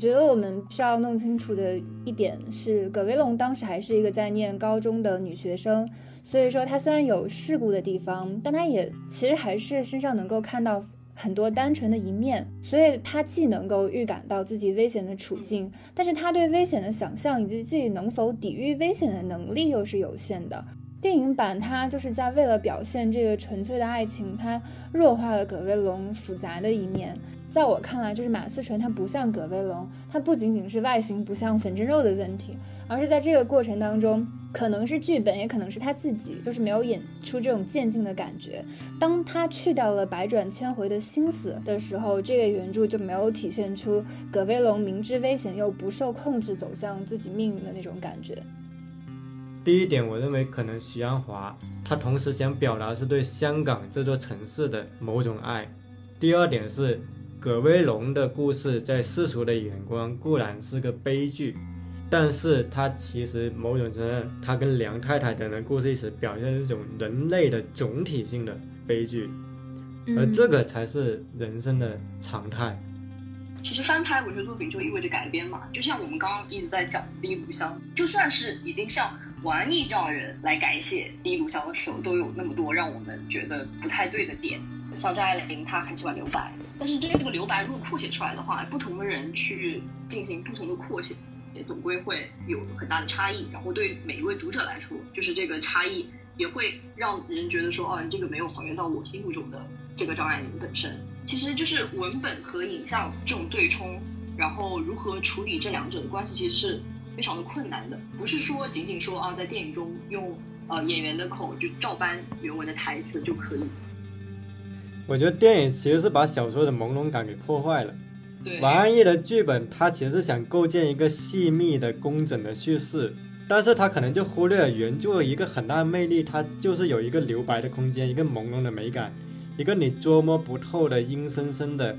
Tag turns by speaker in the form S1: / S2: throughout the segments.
S1: 我觉得我们需要弄清楚的一点是，葛威龙当时还是一个在念高中的女学生，所以说她虽然有世故的地方，但她也其实还是身上能够看到很多单纯的一面，所以她既能够预感到自己危险的处境，但是她对危险的想象以及自己能否抵御危险的能力又是有限的。电影版它就是在为了表现这个纯粹的爱情，它弱化了葛威龙复杂的一面。在我看来，就是马思纯他不像葛威龙，他不仅仅是外形不像粉蒸肉的问题，而是在这个过程当中，可能是剧本，也可能是他自己，就是没有演出这种渐进的感觉。当他去掉了百转千回的心思的时候，这个原著就没有体现出葛威龙明知危险又不受控制走向自己命运的那种感觉。
S2: 第一点，我认为可能徐安华他同时想表达是对香港这座城市的某种爱。第二点是，葛威龙的故事在世俗的眼光固然是个悲剧，但是他其实某种程度，他跟梁太太等人故事一起表现一种人类的总体性的悲剧，而这个才是人生的常态。
S3: 其实翻拍文学作品就意味着改编嘛，就像我们刚刚一直在讲《第一炉香》，就算是已经像王安忆这样的人来改写《第一炉香》的时候，都有那么多让我们觉得不太对的点。像张爱玲，她很喜欢留白，但是这个留白如果扩写出来的话，不同的人去进行不同的扩写，也总归会有很大的差异。然后对每一位读者来说，就是这个差异也会让人觉得说，哦，你这个没有还原到我心目中的这个张爱玲本身。其实就是文本和影像这种对冲，然后如何处理这两者的关系，其实是非常的困难的。不是说仅仅说啊，在电影中用呃演员的口就照搬原文的台词就可以。
S2: 我觉得电影其实是把小说的朦胧感给破坏了。
S3: 对，
S2: 王安忆的剧本，他其实是想构建一个细密的、工整的叙事，但是他可能就忽略了原著一个很大的魅力，它就是有一个留白的空间，一个朦胧的美感。一个你捉摸不透的阴森森的，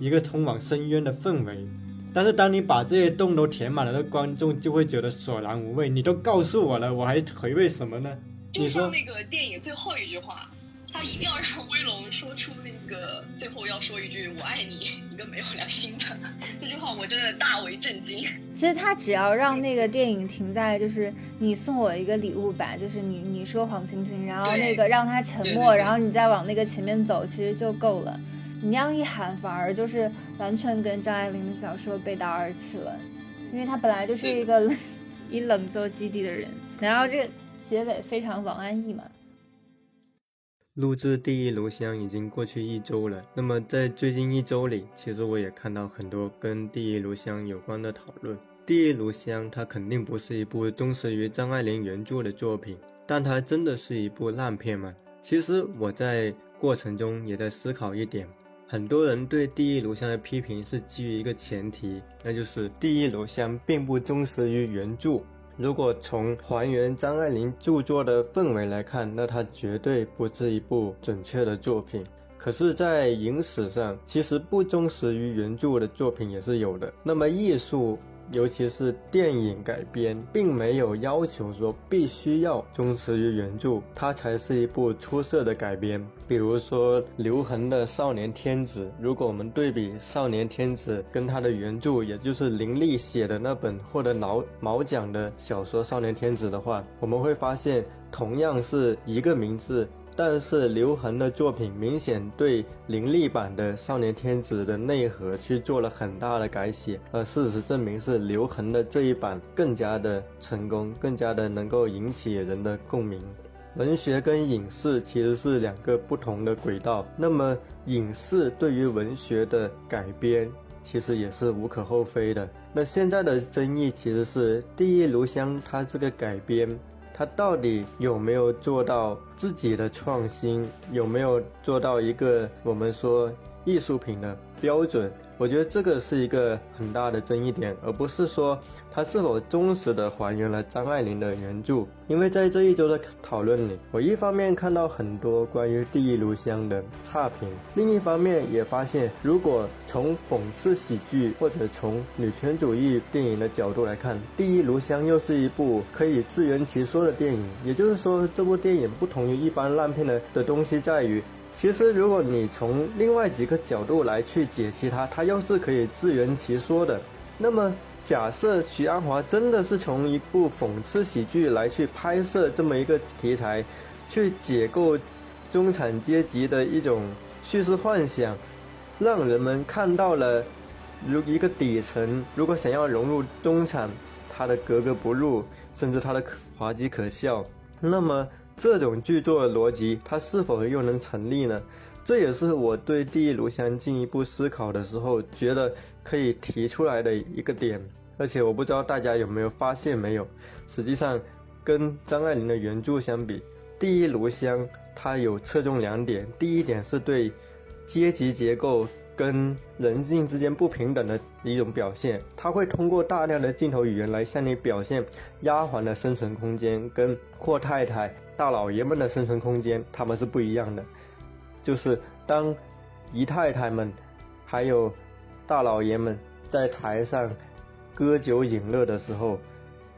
S2: 一个通往深渊的氛围。但是当你把这些洞都填满了，的观众就会觉得索然无味。你都告诉我了，我还回味什么呢？
S3: 就像那个电影最后一句话。他一定要让威龙说出那个最后要说一句“我爱你”，一个没有良心的 这句话，我真的大为震惊。
S1: 其实他只要让那个电影停在就是你送我一个礼物吧，就是你你说黄星星，然后那个让他沉默，然后你再往那个前面走，其实就够了。你那样一喊，反而就是完全跟张爱玲的小说背道而驰了，因为她本来就是一个 以冷做基底的人，然后这个结尾非常王安忆嘛。
S2: 录制《第一炉香》已经过去一周了。那么在最近一周里，其实我也看到很多跟《第一炉香》有关的讨论。《第一炉香》它肯定不是一部忠实于张爱玲原著的作品，但它真的是一部烂片吗？其实我在过程中也在思考一点：很多人对《第一炉香》的批评是基于一个前提，那就是《第一炉香》并不忠实于原著。如果从还原张爱玲著作的氛围来看，那它绝对不是一部准确的作品。可是，在影史上，其实不忠实于原著的作品也是有的。那么，艺术。尤其是电影改编，并没有要求说必须要忠实于原著，它才是一部出色的改编。比如说刘恒的《少年天子》，如果我们对比《少年天子》跟他的原著，也就是林立写的那本获得毛毛奖的小说《少年天子》的话，我们会发现，同样是一个名字。但是刘恒的作品明显对林立版的《少年天子》的内核去做了很大的改写，而事实证明是刘恒的这一版更加的成功，更加的能够引起人的共鸣。文学跟影视其实是两个不同的轨道，那么影视对于文学的改编其实也是无可厚非的。那现在的争议其实是《第一炉香》它这个改编。他到底有没有做到自己的创新？有没有做到一个我们说艺术品的标准？我觉得这个是一个很大的争议点，而不是说它是否忠实的还原了张爱玲的原著。因为在这一周的讨论里，我一方面看到很多关于《第一炉香》的差评，另一方面也发现，如果从讽刺喜剧或者从女权主义电影的角度来看，《第一炉香》又是一部可以自圆其说的电影。也就是说，这部电影不同于一般烂片的的东西在于。其实，如果你从另外几个角度来去解析它，它又是可以自圆其说的。那么，假设徐安华真的是从一部讽刺喜剧来去拍摄这么一个题材，去解构中产阶级的一种叙事幻想，让人们看到了如一个底层如果想要融入中产，他的格格不入，甚至他的滑稽可笑，那么这种剧作的逻辑，它是否又能成立呢？这也是我对《第一炉香》进一步思考的时候，觉得。可以提出来的一个点，而且我不知道大家有没有发现没有，实际上跟张爱玲的原著相比，《第一炉香》它有侧重两点，第一点是对阶级结构跟人性之间不平等的一种表现，它会通过大量的镜头语言来向你表现丫鬟的生存空间跟阔太太、大老爷们的生存空间他们是不一样的，就是当姨太太们还有。大老爷们在台上喝酒饮乐的时候，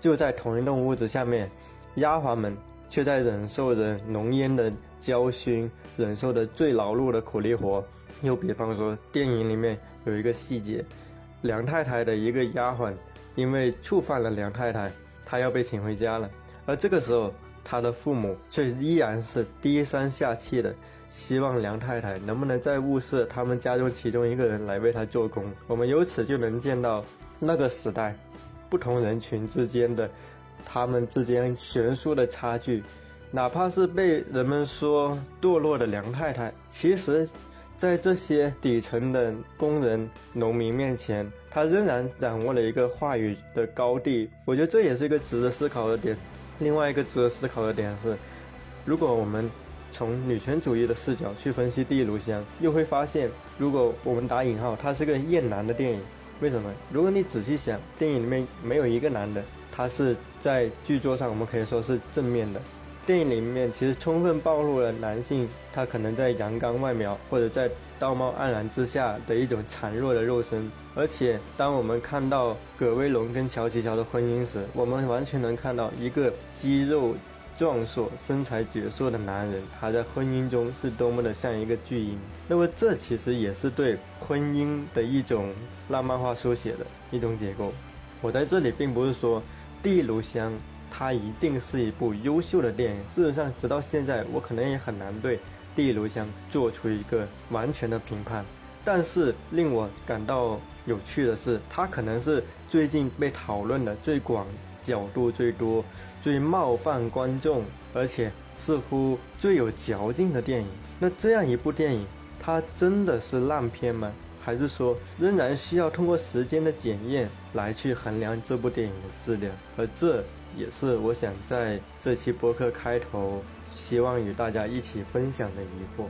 S2: 就在同一栋屋子下面，丫鬟们却在忍受着浓烟的焦熏，忍受着最劳碌的苦力活。又比方说，电影里面有一个细节，梁太太的一个丫鬟因为触犯了梁太太，她要被请回家了，而这个时候，他的父母却依然是低声下气的。希望梁太太能不能再物色他们家中其中一个人来为他做工。我们由此就能见到那个时代不同人群之间的他们之间悬殊的差距。哪怕是被人们说堕落的梁太太，其实，在这些底层的工人、农民面前，她仍然掌握了一个话语的高地。我觉得这也是一个值得思考的点。另外一个值得思考的点是，如果我们。从女权主义的视角去分析《第一炉香》，又会发现，如果我们打引号，它是个厌男的电影，为什么？如果你仔细想，电影里面没有一个男的，他是在剧作上我们可以说是正面的。电影里面其实充分暴露了男性他可能在阳刚外表或者在道貌岸然之下的一种孱弱的肉身。而且，当我们看到葛威龙跟乔琪乔的婚姻时，我们完全能看到一个肌肉。壮硕、身材矍铄的男人，他在婚姻中是多么的像一个巨婴。那么，这其实也是对婚姻的一种浪漫化书写的一种结构。我在这里并不是说《第一炉香》它一定是一部优秀的电影。事实上，直到现在，我可能也很难对《第一炉香》做出一个完全的评判。但是，令我感到有趣的是，它可能是最近被讨论的最广。角度最多、最冒犯观众，而且似乎最有嚼劲的电影。那这样一部电影，它真的是烂片吗？还是说仍然需要通过时间的检验来去衡量这部电影的质量？而这也是我想在这期播客开头希望与大家一起分享的疑惑。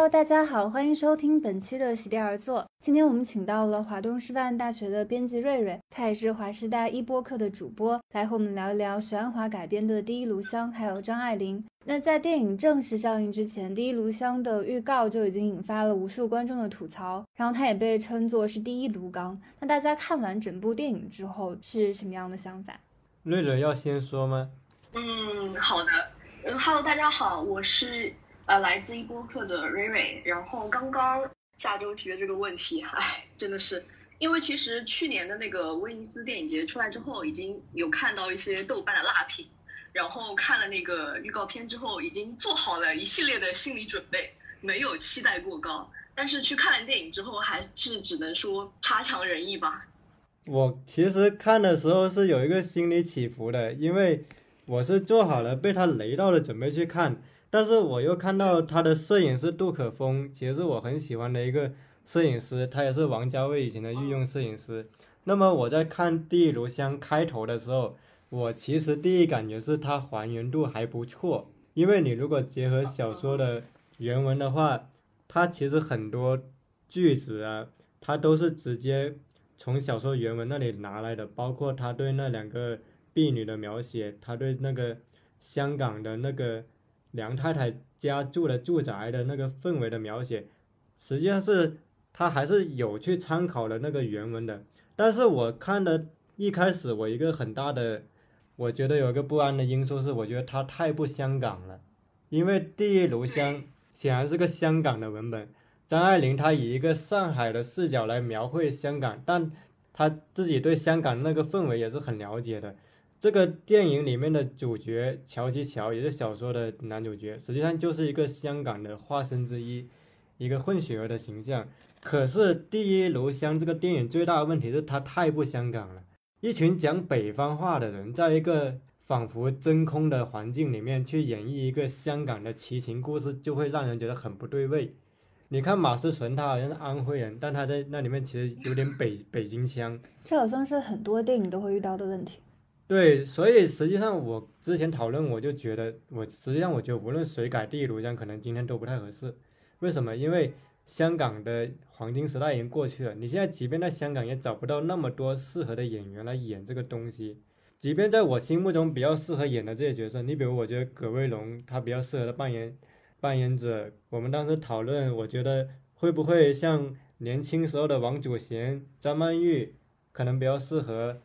S1: Hello，大家好，欢迎收听本期的席地而坐。今天我们请到了华东师范大学的编辑瑞瑞，他也是华师大一播客的主播，来和我们聊一聊徐安华改编的《第一炉香》，还有张爱玲。那在电影正式上映之前，《第一炉香》的预告就已经引发了无数观众的吐槽，然后它也被称作是第一炉钢。那大家看完整部电影之后是什么样的想法？
S2: 瑞瑞要先说吗？
S3: 嗯，好的。嗯，Hello，大家好，我是。呃，来自一播客的瑞瑞，然后刚刚下周提的这个问题，哎，真的是，因为其实去年的那个威尼斯电影节出来之后，已经有看到一些豆瓣的辣评，然后看了那个预告片之后，已经做好了一系列的心理准备，没有期待过高，但是去看了电影之后，还是只能说差强人意吧。
S2: 我其实看的时候是有一个心理起伏的，因为我是做好了被他雷到的准备去看。但是我又看到他的摄影师杜可风，其实是我很喜欢的一个摄影师，他也是王家卫以前的御用摄影师。那么我在看《第一炉香》开头的时候，我其实第一感觉是它还原度还不错，因为你如果结合小说的原文的话，它其实很多句子啊，它都是直接从小说原文那里拿来的，包括他对那两个婢女的描写，他对那个香港的那个。梁太太家住的住宅的那个氛围的描写，实际上是他还是有去参考了那个原文的。但是我看的一开始，我一个很大的
S4: 我觉得有一个不安的因素是，我觉得它太不香港了，因为《第一炉香》显然是个香港的文本，张爱玲她以一个上海的视角来描绘香港，但她自己对香港那个氛围也是很了解的。这个电影里面的主角乔其乔也是小说的男主角，实际上就是一个香港的化身之一，一个混血儿的形象。可是《第一炉香》这个电影最大的问题是它太不香港了，一群讲北方话的人，在一个仿佛真空的环境里面去演绎一个香港的奇情故事，就会让人觉得很不对味。你看马思纯，他好像是安徽人，但他在那里面其实有点北北京腔。
S1: 这好像是很多电影都会遇到的问题。
S4: 对，所以实际上我之前讨论，我就觉得，我实际上我觉得无论谁改《第一炉香》，可能今天都不太合适。为什么？因为香港的黄金时代已经过去了，你现在即便在香港也找不到那么多适合的演员来演这个东西。即便在我心目中比较适合演的这些角色，你比如我觉得葛威龙他比较适合的扮演扮演者，我们当时讨论，我觉得会不会像年轻时候的王祖贤、张曼玉，可能比较适合。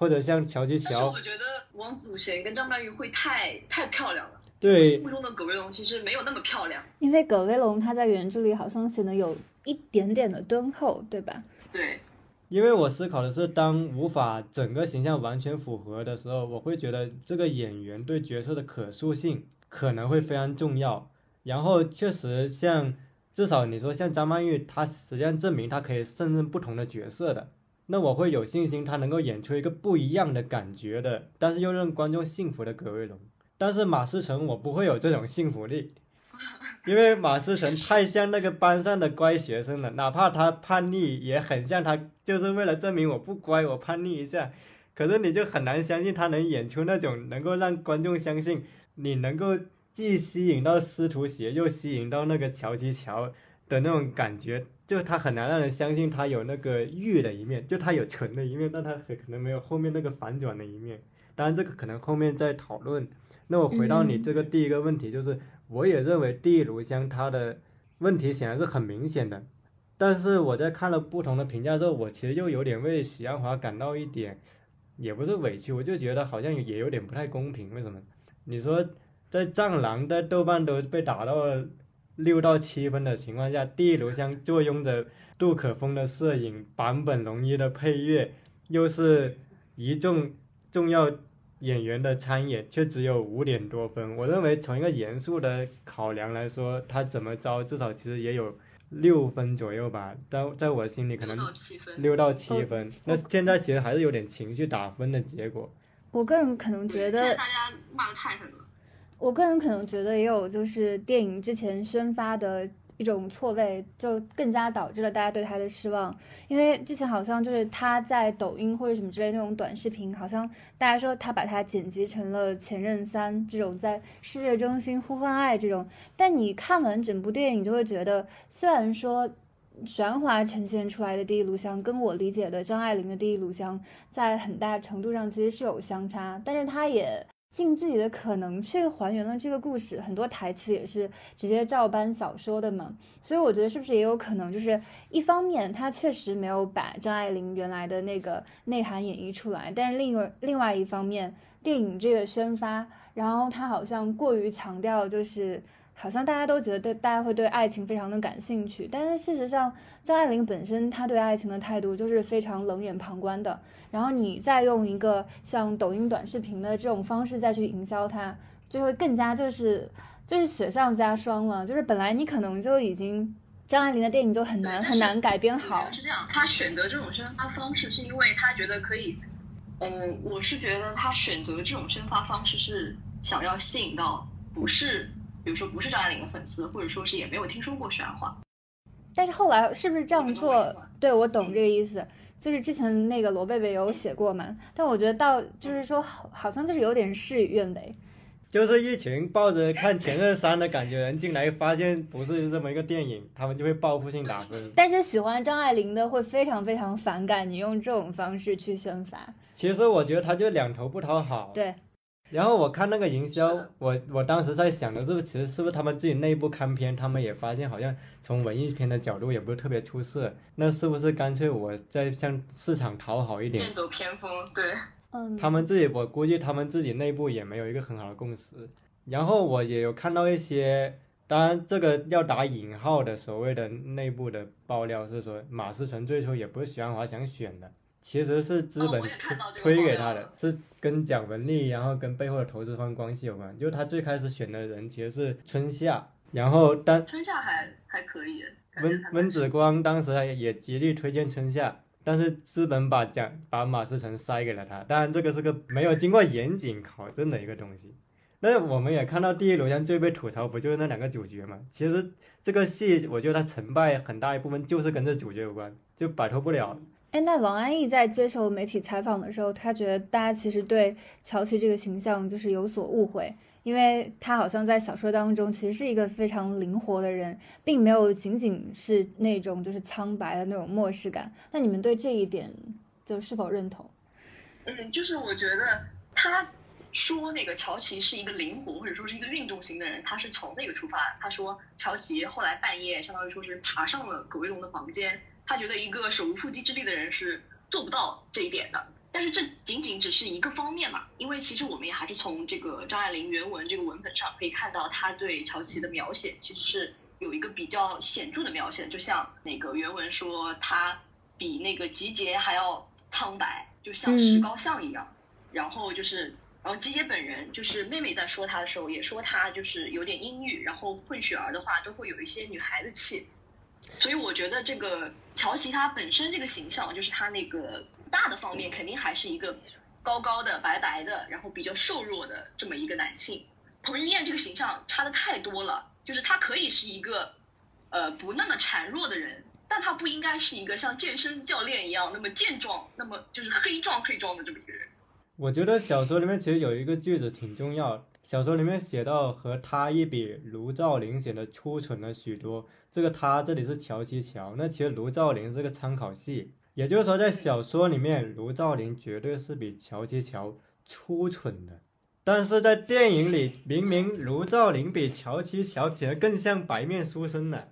S4: 或者像乔其乔，
S3: 但是我觉得王祖贤跟张曼玉会太太漂亮了。
S4: 对，
S3: 心目中的葛威龙其实没有那么漂亮。
S1: 因为葛威龙他在原著里好像显得有一点点的敦厚，对吧？
S3: 对。
S4: 因为我思考的是，当无法整个形象完全符合的时候，我会觉得这个演员对角色的可塑性可能会非常重要。然后确实像至少你说像张曼玉，她实际上证明她可以胜任不同的角色的。那我会有信心，他能够演出一个不一样的感觉的，但是又让观众幸福的葛威龙。但是马思纯，我不会有这种幸福力，因为马思纯太像那个班上的乖学生了，哪怕他叛逆，也很像他就是为了证明我不乖，我叛逆一下。可是你就很难相信他能演出那种能够让观众相信你能够既吸引到司徒邪，又吸引到那个乔吉乔的那种感觉。就他很难让人相信他有那个玉的一面，就他有纯的一面，但他可可能没有后面那个反转的一面。当然这个可能后面再讨论。那我回到你这个第一个问题，就是我也认为《第一炉香》它的问题显然是很明显的，但是我在看了不同的评价之后，我其实又有点为许鞍华感到一点，也不是委屈，我就觉得好像也有点不太公平。为什么？你说在《战狼》在豆瓣都被打到。六到七分的情况下，第一炉香坐拥着杜可风的摄影、坂本龙一的配乐，又是一众重要演员的参演，却只有五点多分。我认为从一个严肃的考量来说，他怎么着至少其实也有六分左右吧。但在我心里可能六到七分。那现在其实还是有点情绪打分的结果。
S1: 我个人可能觉得
S3: 大家骂的太狠了。
S1: 我个人可能觉得也有，就是电影之前宣发的一种错位，就更加导致了大家对他的失望。因为之前好像就是他在抖音或者什么之类那种短视频，好像大家说他把它剪辑成了《前任三》这种在世界中心呼唤爱这种。但你看完整部电影，就会觉得，虽然说玄华呈现出来的第一炉香跟我理解的张爱玲的第一炉香在很大程度上其实是有相差，但是他也。尽自己的可能去还原了这个故事，很多台词也是直接照搬小说的嘛，所以我觉得是不是也有可能，就是一方面他确实没有把张爱玲原来的那个内涵演绎出来，但是另外另外一方面，电影这个宣发，然后他好像过于强调就是。好像大家都觉得大家会对爱情非常的感兴趣，但是事实上，张爱玲本身她对爱情的态度就是非常冷眼旁观的。然后你再用一个像抖音短视频的这种方式再去营销它，就会更加就是就是雪上加霜了。就是本来你可能就已经张爱玲的电影就很难很难改编好。
S3: 是这样，他选择这种宣发方式是因为他觉得可以。嗯，我是觉得他选择这种宣发方式是想要吸引到不是。比如说不是张爱玲的粉丝，或者说是也没有听说过许鞍华，
S1: 但是后来是不是这样做？对我懂这个意思，就是之前那个罗贝贝有写过嘛。但我觉得到就是说，好像就是有点事与愿违，
S4: 就是一群抱着看《前任三》的感觉人进来，发现不是这么一个电影，他们就会报复性打分。
S1: 但是喜欢张爱玲的会非常非常反感你用这种方式去宣发。
S4: 其实我觉得他就两头不讨好。
S1: 对。
S4: 然后我看那个营销，我我当时在想的是，其实是不是他们自己内部看片，他们也发现好像从文艺片的角度也不是特别出色，那是不是干脆我再向市场讨好一点？
S3: 剑走偏锋，对。
S1: 嗯，
S4: 他们自己，我估计他们自己内部也没有一个很好的共识。然后我也有看到一些，当然这个要打引号的所谓的内部的爆料是说，马思纯最初也不是许鞍华想选的，其实是资本推给他的是跟蒋雯丽，然后跟背后的投资方关系有关。就是他最开始选的人其实是春夏，然后但
S3: 春夏还还可以，
S4: 温温子光当时也也极力推荐春夏，但是资本把蒋把马思纯塞给了他。当然，这个是个没有经过严谨考证的一个东西。那我们也看到《第一炉香》最被吐槽不就是那两个主角嘛？其实这个戏，我觉得它成败很大一部分就是跟这主角有关，就摆脱不了。
S1: 哎，那王安忆在接受媒体采访的时候，他觉得大家其实对乔琪这个形象就是有所误会，因为他好像在小说当中其实是一个非常灵活的人，并没有仅仅是那种就是苍白的那种漠视感。那你们对这一点就是否认同？
S3: 嗯，就是我觉得他说那个乔琪是一个灵活或者说是一个运动型的人，他是从那个出发。他说乔琪后来半夜相当于说是爬上了葛威龙的房间，他觉得一个手无缚鸡之力的人是做不到这一点的。但是这仅仅只是一个方面嘛，因为其实我们也还是从这个张爱玲原文这个文本上可以看到，他对乔琪的描写其实是有一个比较显著的描写，就像那个原文说他比那个吉杰还要苍白，就像石膏像一样。然后就是，然后吉杰本人就是妹妹在说他的时候也说他就是有点阴郁，然后混血儿的话都会有一些女孩子气。所以我觉得这个乔琪他本身这个形象，就是他那个大的方面肯定还是一个高高的、白白的，然后比较瘦弱的这么一个男性。彭于晏这个形象差的太多了，就是他可以是一个呃不那么孱弱的人，但他不应该是一个像健身教练一样那么健壮、那么就是黑壮黑壮的这么一个人。
S4: 我觉得小说里面其实有一个句子挺重要，小说里面写到和他一比，卢照邻显得粗蠢了许多。这个他这里是乔七乔，那其实卢照邻是个参考系，也就是说在小说里面，卢照邻绝对是比乔七乔粗蠢的。但是在电影里，明明卢照邻比乔七乔显得更像白面书生呢。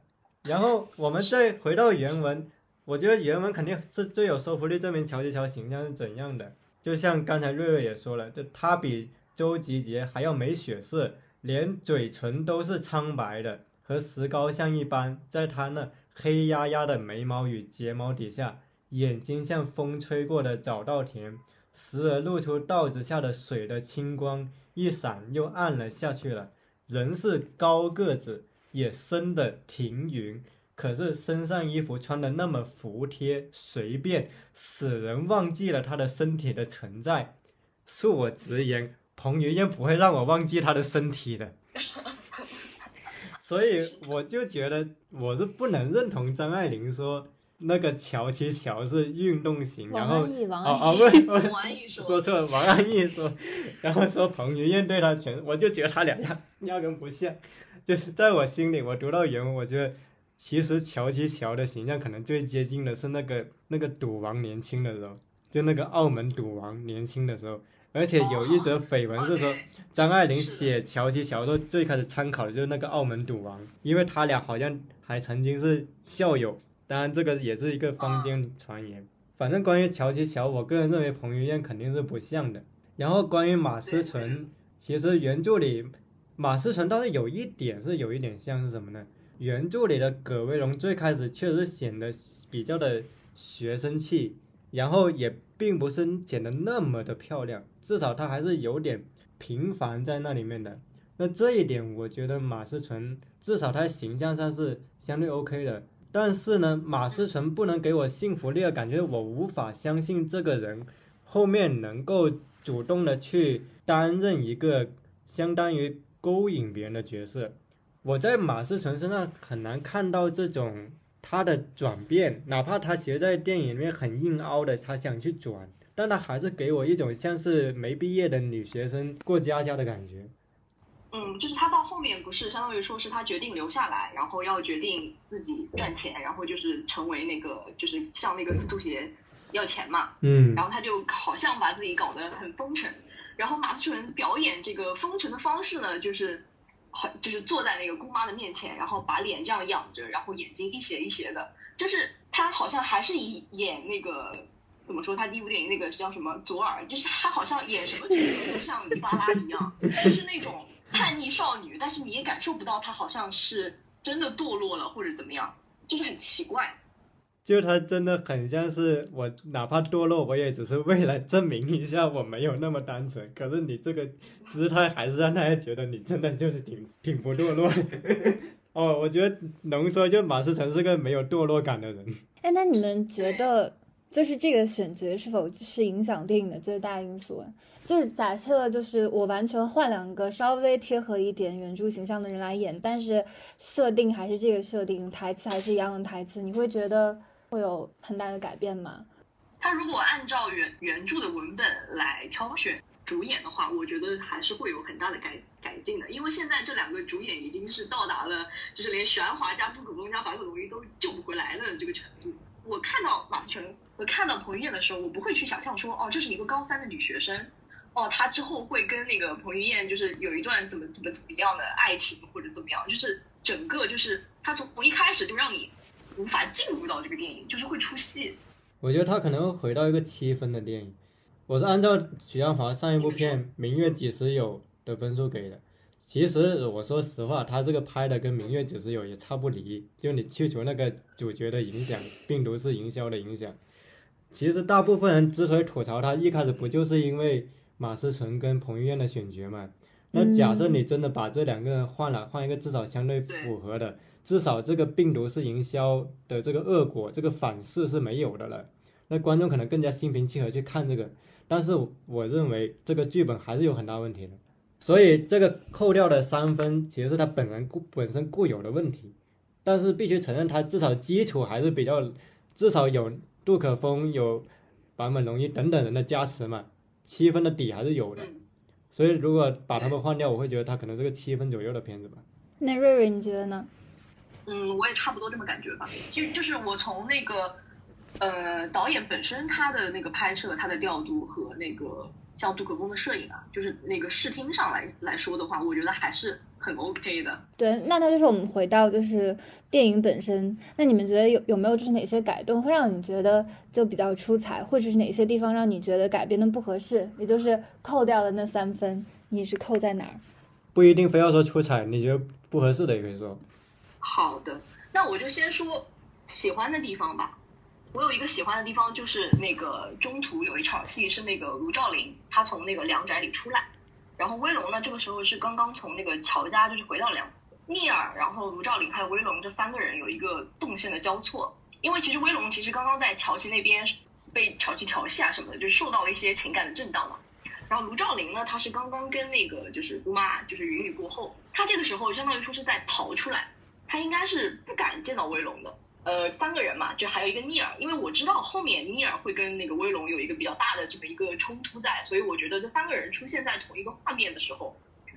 S4: 然后我们再回到原文，我觉得原文肯定是最有说服力证明乔七乔形象是怎样的。就像刚才瑞瑞也说了，就他比周吉杰还要没血色，连嘴唇都是苍白的，和石膏像一般。在他那黑压压的眉毛与睫毛底下，眼睛像风吹过的早稻田，时而露出稻子下的水的清光，一闪又暗了下去了。人是高个子，也生得挺匀。可是身上衣服穿的那么服帖随便，使人忘记了他的身体的存在。恕我直言，彭于晏不会让我忘记他的身体的。所以我就觉得我是不能认同张爱玲说那个乔琪乔是运动型，然后哦哦不不，
S3: 王安忆 说
S4: 说错了，王安忆说，然后说彭于晏对他全，我就觉得他俩压压根不像，就是在我心里，我读到原文，我觉得其实乔琪乔的形象可能最接近的是那个那个赌王年轻的时候，就那个澳门赌王年轻的时候，而且有一则绯闻是说张爱玲写乔琪乔的时候最开始参考的就是那个澳门赌王，因为他俩好像还曾经是校友，当然这个也是一个坊间传言。反正关于乔琪乔，我个人认为彭于晏肯定是不像的。然后关于马思纯，其实原著里马思纯倒是有一点是有一点像是什么呢？原著里的葛威龙最开始确实显得比较的学生气，然后也并不是显得那么的漂亮，至少他还是有点平凡在那里面的。那这一点，我觉得马思纯至少她形象上是相对 OK 的。但是呢，马思纯不能给我幸福力的感觉，我无法相信这个人后面能够主动的去担任一个相当于勾引别人的角色。我在马思纯身上很难看到这种他的转变，哪怕他其实在电影里面很硬凹的，他想去转，但他还是给我一种像是没毕业的女学生过家家的感觉。
S3: 嗯，就是他到后面不是相当于说是他决定留下来，然后要决定自己赚钱，然后就是成为那个就是向那个司徒杰要钱嘛，
S4: 嗯。
S3: 然后他就好像把自己搞得很风尘，然后马思纯表演这个风尘的方式呢，就是很就是坐在那个姑妈的面前，然后把脸这样仰着，然后眼睛一斜一斜的，就是他好像还是以演那个怎么说？他第一部电影那个叫什么左耳，就是他好像演什么角色都像黎巴拉一样，就是那种叛逆少女，但是你也感受不到她好像是真的堕落了或者怎么样，就是很奇怪。
S4: 就他真的很像是我，哪怕堕落，我也只是为了证明一下我没有那么单纯。可是你这个姿态还是让大家觉得你真的就是挺挺不堕落的。哦，我觉得能说就马思纯是个没有堕落感的人。
S1: 哎，那你们觉得就是这个选角是否是影响电影的最大因素？就是假设就是我完全换两个稍微贴合一点原著形象的人来演，但是设定还是这个设定，台词还是一样的台词，你会觉得？会有很大的改变吗？
S3: 他如果按照原原著的文本来挑选主演的话，我觉得还是会有很大的改改进的。因为现在这两个主演已经是到达了，就是连玄华加杜可风加白可龙都救不回来的这个程度。我看到马思纯我看到彭于晏的时候，我不会去想象说，哦，这是一个高三的女学生，哦，她之后会跟那个彭于晏就是有一段怎么怎么怎么样的爱情或者怎么样，就是整个就是他从从一开始就让你。无法进入到这个电影，就是会出戏。
S4: 我觉得他可能会回到一个七分的电影。我是按照许鞍华上一部片《明月几时有》的分数给的。其实我说实话，他这个拍的跟《明月几时有》也差不离。就你去除那个主角的影响，病毒式营销的影响。其实大部分人之所以吐槽他，一开始不就是因为马思纯跟彭于晏的选角嘛？那假设你真的把这两个人换了，换一个至少相对符合的。至少这个病毒是营销的这个恶果，这个反噬是没有的了。那观众可能更加心平气和去看这个，但是我认为这个剧本还是有很大问题的。所以这个扣掉的三分，其实是他本人固本身固有的问题。但是必须承认，他至少基础还是比较，至少有杜可风、有坂本龙一等等人的加持嘛，七分的底还是有的。所以如果把他们换掉，我会觉得他可能是个七分左右的片子吧。
S1: 那瑞瑞你觉得呢？
S3: 嗯，我也差不多这么感觉吧。就就是我从那个，呃，导演本身他的那个拍摄、他的调度和那个像杜可风的摄影啊，就是那个视听上来来说的话，我觉得还是很 OK 的。
S1: 对，那那就是我们回到就是电影本身。那你们觉得有有没有就是哪些改动会让你觉得就比较出彩，或者是哪些地方让你觉得改编的不合适？也就是扣掉了那三分，你是扣在哪儿？
S4: 不一定非要说出彩，你觉得不合适的也可以说。
S3: 好的，那我就先说喜欢的地方吧。我有一个喜欢的地方，就是那个中途有一场戏是那个卢照邻他从那个梁宅里出来，然后威龙呢这个时候是刚刚从那个乔家就是回到梁聂耳，然后卢照邻还有威龙这三个人有一个动线的交错，因为其实威龙其实刚刚在乔琪那边被乔琪调戏啊什么的，就受到了一些情感的震荡嘛。然后卢照邻呢，他是刚刚跟那个就是姑妈就是云雨过后，他这个时候相当于说是在逃出来。他应该是不敢见到威龙的，呃，三个人嘛，就还有一个尼尔，因为我知道后面尼尔会跟那个威龙有一个比较大的这么一个冲突在，所以我觉得这三个人出现在同一个画面的时候，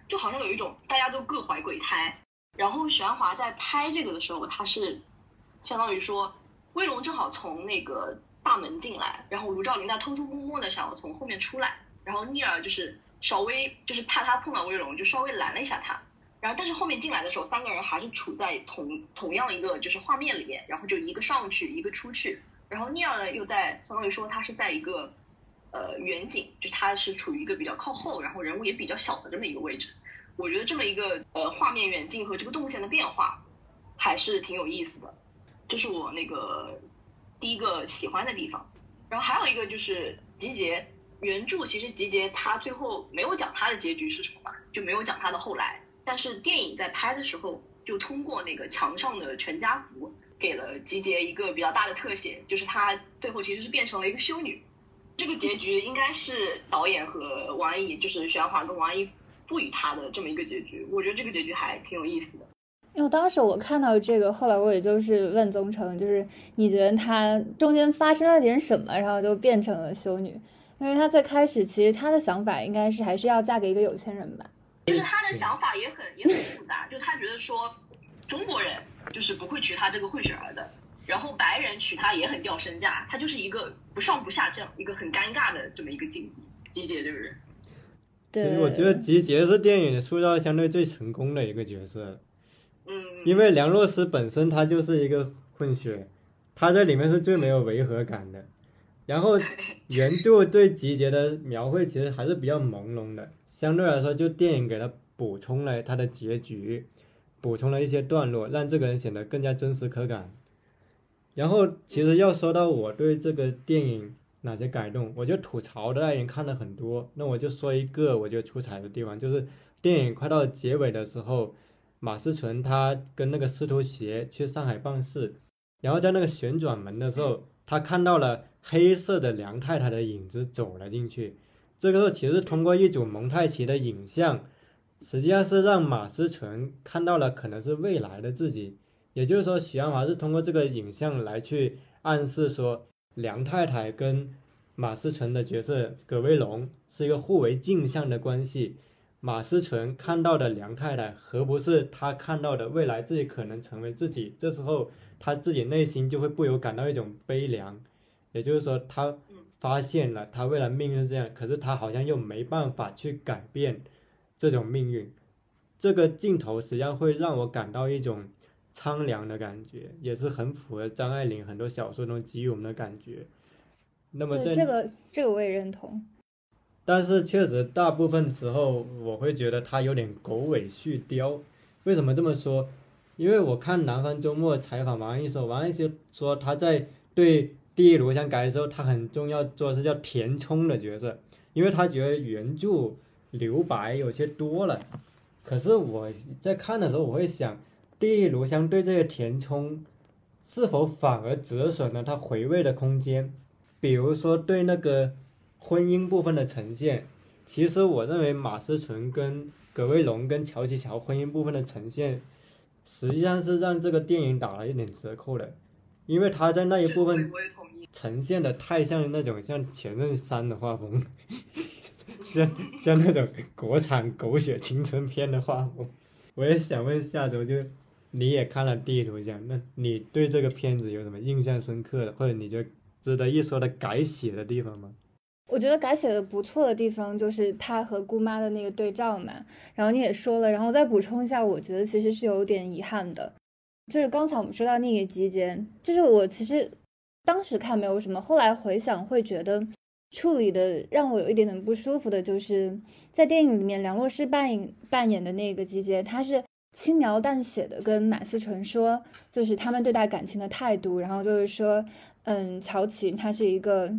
S3: 就好像有一种大家都各怀鬼胎。然后许鞍华在拍这个的时候，他是相当于说威龙正好从那个大门进来，然后卢照林他偷偷摸摸的想要从后面出来，然后尼尔就是稍微就是怕他碰到威龙，就稍微拦了一下他。然后，但是后面进来的时候，三个人还是处在同同样一个就是画面里面，然后就一个上去，一个出去。然后尼尔呢，又在相当于说他是在一个呃远景，就他是处于一个比较靠后，然后人物也比较小的这么一个位置。我觉得这么一个呃画面远近和这个动线的变化还是挺有意思的，这是我那个第一个喜欢的地方。然后还有一个就是集结原著，其实集结他最后没有讲他的结局是什么嘛，就没有讲他的后来。但是电影在拍的时候，就通过那个墙上的全家福，给了吉杰一个比较大的特写，就是他最后其实是变成了一个修女。这个结局应该是导演和王安忆，就是许鞍华跟王安忆赋予他的这么一个结局。我觉得这个结局还挺有意思的。
S1: 因为当时我看到这个，后来我也就是问宗成，就是你觉得他中间发生了点什么，然后就变成了修女？因为他最开始其实他的想法应该是还是要嫁给一个有钱人吧。
S3: 就是他的想法也很也很复杂，就他觉得说中国人就是不会娶他这个混血儿的，然后白人娶她也很掉身价，他就是一个不上不下这样一个很尴尬的这么一个境地。吉杰这个人，
S1: 对，
S4: 其实我觉得集结是电影塑造相对最成功的一个角色，
S3: 嗯，
S4: 因为梁洛施本身他就是一个混血，他在里面是最没有违和感的，然后原著对集结的描绘其实还是比较朦胧的，相对来说，就电影给他补充了他的结局，补充了一些段落，让这个人显得更加真实可感。然后，其实要说到我对这个电影哪些改动，我就吐槽的已经看了很多，那我就说一个我觉得出彩的地方，就是电影快到结尾的时候，马思纯他跟那个司徒协去上海办事，然后在那个旋转门的时候，他看到了黑色的梁太太的影子走了进去，这个时候其实通过一组蒙太奇的影像，实际上是让马思纯看到了可能是未来的自己。也就是说，许鞍华是通过这个影像来去暗示说，梁太太跟马思纯的角色葛威龙是一个互为镜像的关系。马思纯看到的梁太太，何不是他看到的未来自己可能成为自己？这时候他自己内心就会不由感到一种悲凉。也就是说，他发现了他未来命运是这样，可是他好像又没办法去改变这种命运。这个镜头实际上会让我感到一种。苍凉的感觉也是很符合张爱玲很多小说中给予我们的感觉。那么
S1: 这个这个我也认同，
S4: 但是确实大部分时候我会觉得他有点狗尾续貂。为什么这么说？因为我看《南方周末》采访王安忆时候，王安忆说他在对《第一炉香》改的时候，他很重要做的是叫填充的角色，因为他觉得原著留白有些多了。可是我在看的时候，我会想。第一炉香对这些填充，是否反而折损了他回味的空间？比如说对那个婚姻部分的呈现，其实我认为马思纯跟葛威龙跟乔琪乔婚姻部分的呈现，实际上是让这个电影打了一点折扣的，因为他在那一部分呈现的太像那种像前任三的画风，像像那种国产狗血青春片的画风。我也想问下周就。你也看了《第一炉香》，那你对这个片子有什么印象深刻的，或者你觉得值得一说的改写的地方吗？
S1: 我觉得改写的不错的地方就是他和姑妈的那个对照嘛。然后你也说了，然后再补充一下，我觉得其实是有点遗憾的，就是刚才我们说到那个集结，就是我其实当时看没有什么，后来回想会觉得处理的让我有一点点不舒服的，就是在电影里面梁洛施扮演扮演的那个集结，他是。轻描淡写的跟马思纯说，就是他们对待感情的态度，然后就是说，嗯，乔琪他是一个，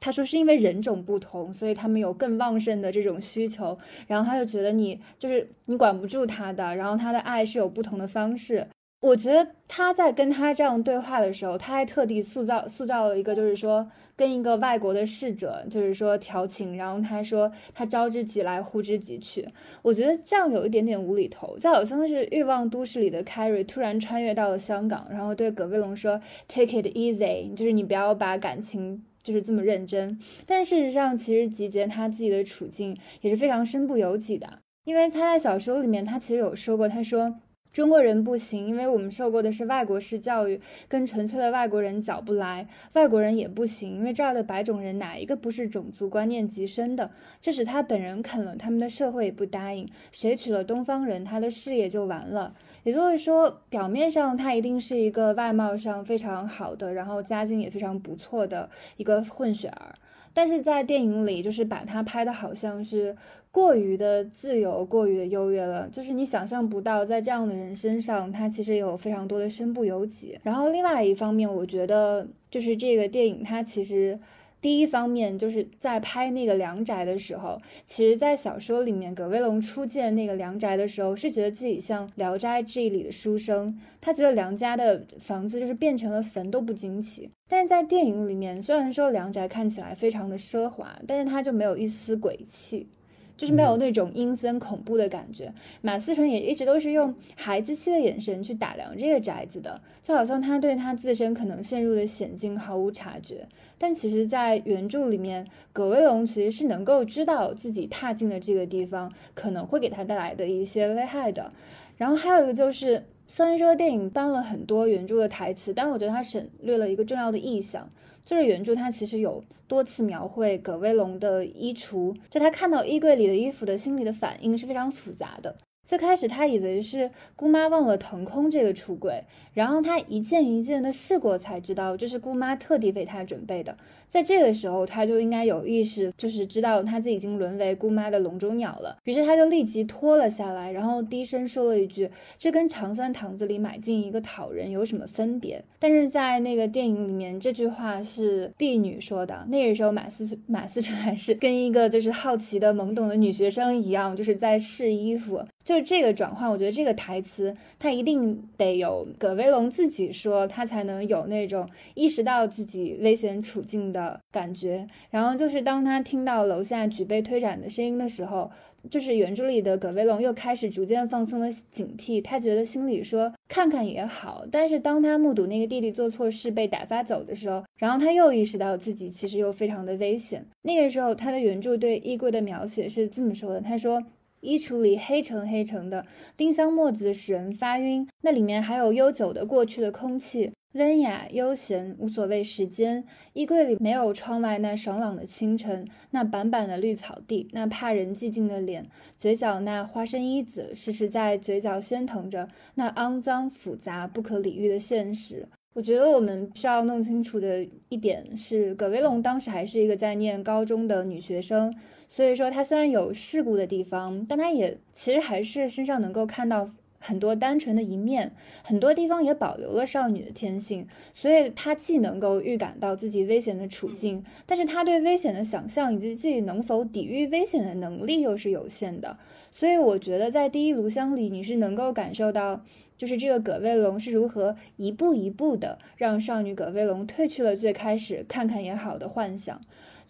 S1: 他说是因为人种不同，所以他们有更旺盛的这种需求，然后他就觉得你就是你管不住他的，然后他的爱是有不同的方式。我觉得他在跟他这样对话的时候，他还特地塑造塑造了一个，就是说跟一个外国的侍者，就是说调情，然后他说他招之即来，呼之即去。我觉得这样有一点点无厘头，就好像是《欲望都市》里的 Carrie 突然穿越到了香港，然后对葛威龙说 “Take it easy”，就是你不要把感情就是这么认真。但事实上，其实吉杰他自己的处境也是非常身不由己的，因为他在小说里面，他其实有说过，他说。中国人不行，因为我们受过的是外国式教育，跟纯粹的外国人搅不来。外国人也不行，因为这儿的白种人哪一个不是种族观念极深的？这使他本人啃了，他们的社会也不答应。谁娶了东方人，他的事业就完了。也就是说，表面上他一定是一个外貌上非常好的，然后家境也非常不错的一个混血儿。但是在电影里，就是把他拍的好像是过于的自由、过于的优越了，就是你想象不到，在这样的人身上，他其实有非常多的身不由己。然后另外一方面，我觉得就是这个电影，它其实。第一方面就是在拍那个梁宅的时候，其实，在小说里面，葛威龙初见那个梁宅的时候，是觉得自己像《聊斋志异》里的书生，他觉得梁家的房子就是变成了坟都不惊奇。但是在电影里面，虽然说梁宅看起来非常的奢华，但是他就没有一丝鬼气。就是没有那种阴森恐怖的感觉。马思纯也一直都是用孩子气的眼神去打量这个宅子的，就好像他对他自身可能陷入的险境毫无察觉。但其实，在原著里面，葛威龙其实是能够知道自己踏进了这个地方可能会给他带来的一些危害的。然后还有一个就是。虽然说电影搬了很多原著的台词，但我觉得它省略了一个重要的意象，就是原著它其实有多次描绘葛威龙的衣橱，就他看到衣柜里的衣服的心理的反应是非常复杂的。最开始他以为是姑妈忘了腾空这个橱柜，然后他一件一件的试过，才知道这是姑妈特地为他准备的。在这个时候，他就应该有意识，就是知道他自己已经沦为姑妈的笼中鸟了。于是他就立即脱了下来，然后低声说了一句：“这跟长三堂子里买进一个讨人有什么分别？”但是在那个电影里面，这句话是婢女说的。那个时候，马思马思纯还是跟一个就是好奇的懵懂的女学生一样，就是在试衣服。就就这个转换，我觉得这个台词他一定得有葛威龙自己说，他才能有那种意识到自己危险处境的感觉。然后就是当他听到楼下举杯推盏的声音的时候，就是原著里的葛威龙又开始逐渐放松了警惕。他觉得心里说看看也好，但是当他目睹那个弟弟做错事被打发走的时候，然后他又意识到自己其实又非常的危险。那个时候他的原著对衣柜的描写是这么说的，他说。衣橱里黑沉黑沉的，丁香墨子使人发晕。那里面还有悠久的过去的空气，温雅悠闲，无所谓时间。衣柜里没有窗外那爽朗的清晨，那板板的绿草地，那怕人寂静的脸，嘴角那花生衣子，时时在嘴角鲜疼着那肮脏复杂不可理喻的现实。我觉得我们需要弄清楚的一点是，葛威龙当时还是一个在念高中的女学生，所以说她虽然有世故的地方，但她也其实还是身上能够看到很多单纯的一面，很多地方也保留了少女的天性，所以她既能够预感到自己危险的处境，但是她对危险的想象以及自己能否抵御危险的能力又是有限的，所以我觉得在第一炉香里，你是能够感受到。就是这个葛威龙是如何一步一步的让少女葛威龙褪去了最开始看看也好的幻想，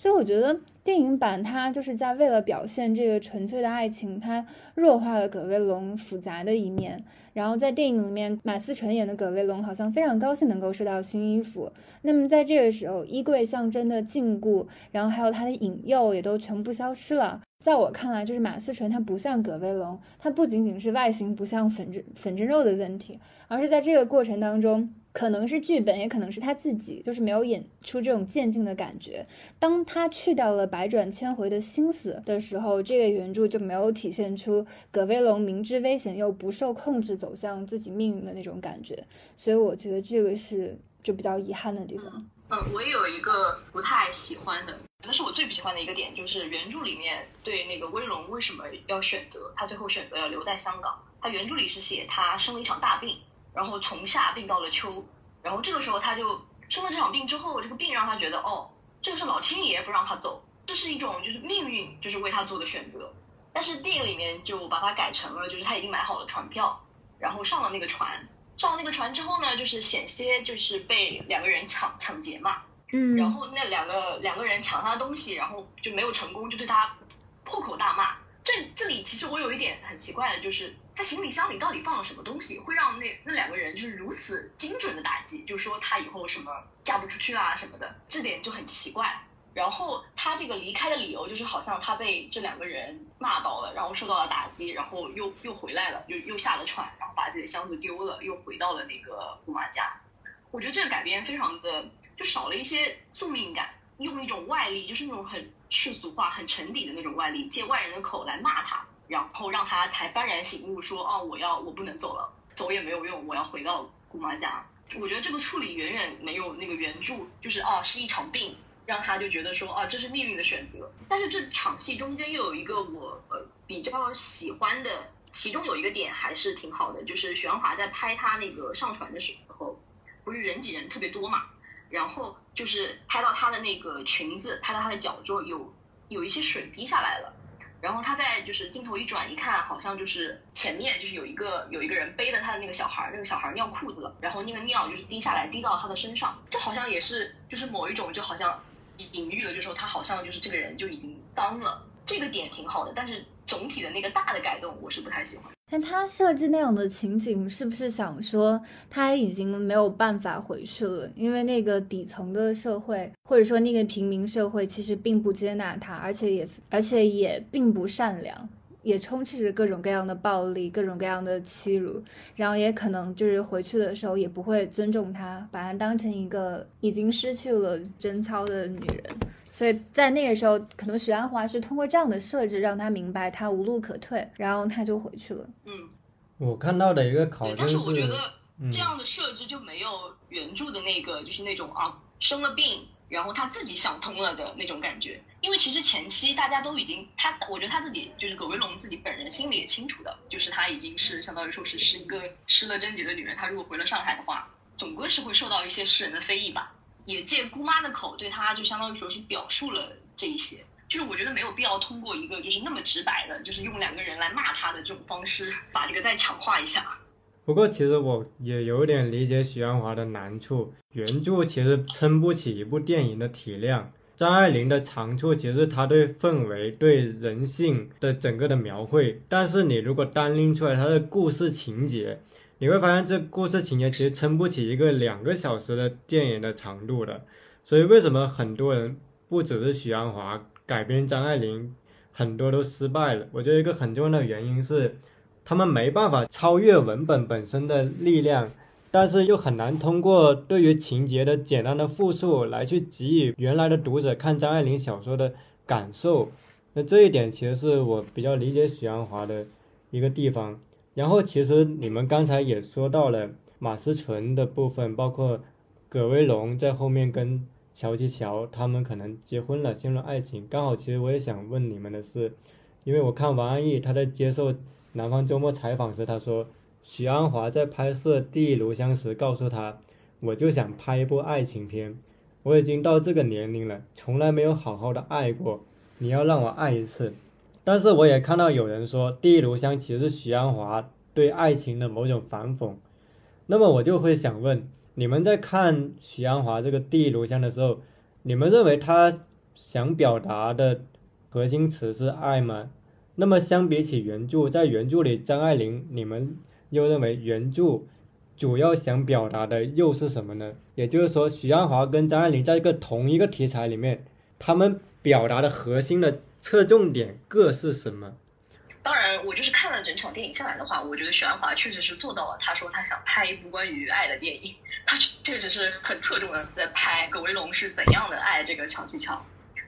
S1: 所以我觉得电影版它就是在为了表现这个纯粹的爱情，它弱化了葛威龙复杂的一面。然后在电影里面，马思纯演的葛威龙好像非常高兴能够收到新衣服。那么在这个时候，衣柜象征的禁锢，然后还有它的引诱也都全部消失了。在我看来，就是马思纯，他不像葛威龙，他不仅仅是外形不像粉蒸粉蒸肉的问题，而是在这个过程当中，可能是剧本，也可能是他自己，就是没有演出这种渐进的感觉。当他去掉了百转千回的心思的时候，这个原著就没有体现出葛威龙明知危险又不受控制走向自己命运的那种感觉。所以我觉得这个是就比较遗憾的地方。
S3: 嗯，我也有一个不太喜欢的。那是我最不喜欢的一个点，就是原著里面对那个威龙为什么要选择他最后选择要留在香港。他原著里是写他生了一场大病，然后从夏病到了秋，然后这个时候他就生了这场病之后，这个病让他觉得哦，这个是老天爷不让他走，这是一种就是命运就是为他做的选择。但是电影里面就把它改成了，就是他已经买好了船票，然后上了那个船，上了那个船之后呢，就是险些就是被两个人抢抢劫嘛。
S1: 嗯，
S3: 然后那两个两个人抢他的东西，然后就没有成功，就对他破口大骂。这这里其实我有一点很奇怪的，就是他行李箱里到底放了什么东西，会让那那两个人就是如此精准的打击，就说他以后什么嫁不出去啊什么的，这点就很奇怪。然后他这个离开的理由就是好像他被这两个人骂到了，然后受到了打击，然后又又回来了，又又下了船，然后把自己的箱子丢了，又回到了那个姑妈家。我觉得这个改编非常的。就少了一些宿命感，用一种外力，就是那种很世俗化、很沉底的那种外力，借外人的口来骂他，然后让他才幡然醒悟，说哦，我要我不能走了，走也没有用，我要回到姑妈家。我觉得这个处理远远没有那个原著，就是哦是一场病，让他就觉得说哦这是命运的选择。但是这场戏中间又有一个我呃比较喜欢的，其中有一个点还是挺好的，就是许鞍华在拍他那个上船的时候，不是人挤人特别多嘛。然后就是拍到他的那个裙子，拍到他的脚后有有一些水滴下来了，然后他在就是镜头一转一看，好像就是前面就是有一个有一个人背着他的那个小孩，那个小孩尿裤子了，然后那个尿就是滴下来滴到他的身上，这好像也是就是某一种就好像隐喻了，就说他好像就是这个人就已经脏了，这个点挺好的，但是总体的那个大的改动我是不太喜欢。
S1: 但他设置那样的情景，是不是想说他已经没有办法回去了？因为那个底层的社会，或者说那个平民社会，其实并不接纳他，而且也而且也并不善良。也充斥着各种各样的暴力、各种各样的欺辱，然后也可能就是回去的时候也不会尊重她，把她当成一个已经失去了贞操的女人。所以在那个时候，可能许鞍华是通过这样的设置让他明白他无路可退，然后他就回去了。
S3: 嗯，
S4: 我看到的一个考
S3: 对，
S4: 证
S3: 但是我觉得
S4: 嗯
S3: 这样的设置就没有原著的那个，就是那种啊生了病，然后他自己想通了的那种感觉。因为其实前期大家都已经，他我觉得他自己就是葛威龙自己本人心里也清楚的，就是他已经是相当于说是是一个失了贞洁的女人，她如果回了上海的话，总归是会受到一些世人的非议吧。也借姑妈的口对他就相当于说是表述了这一些。就是我觉得没有必要通过一个就是那么直白的，就是用两个人来骂他的这种方式，把这个再强化一下。
S4: 不过其实我也有点理解许鞍华的难处，原著其实撑不起一部电影的体量。张爱玲的长处其实她对氛围、对人性的整个的描绘，但是你如果单拎出来她的故事情节，你会发现这故事情节其实撑不起一个两个小时的电影的长度的。所以为什么很多人不只是许鞍华改编张爱玲，很多都失败了？我觉得一个很重要的原因是。他们没办法超越文本本身的力量，但是又很难通过对于情节的简单的复述来去给予原来的读者看张爱玲小说的感受。那这一点其实是我比较理解许鞍华的一个地方。然后其实你们刚才也说到了马思纯的部分，包括葛威龙在后面跟乔琪乔他们可能结婚了，陷入爱情。刚好其实我也想问你们的是，因为我看王安忆他在接受。南方周末采访时，他说，许鞍华在拍摄《第一炉香》时告诉他：“我就想拍一部爱情片，我已经到这个年龄了，从来没有好好的爱过，你要让我爱一次。”但是我也看到有人说，《第一炉香》其实是许鞍华对爱情的某种反讽。那么我就会想问，你们在看许鞍华这个《第一炉香》的时候，你们认为他想表达的核心词是爱吗？那么相比起原著，在原著里，张爱玲，你们又认为原著主要想表达的又是什么呢？也就是说，许鞍华跟张爱玲在一个同一个题材里面，他们表达的核心的侧重点各是什么？
S3: 当然，我就是看了整场电影下来的话，我觉得许鞍华确实是做到了。他说他想拍一部关于爱的电影，他确实是很侧重的在拍葛威龙是怎样的爱这个乔琪乔。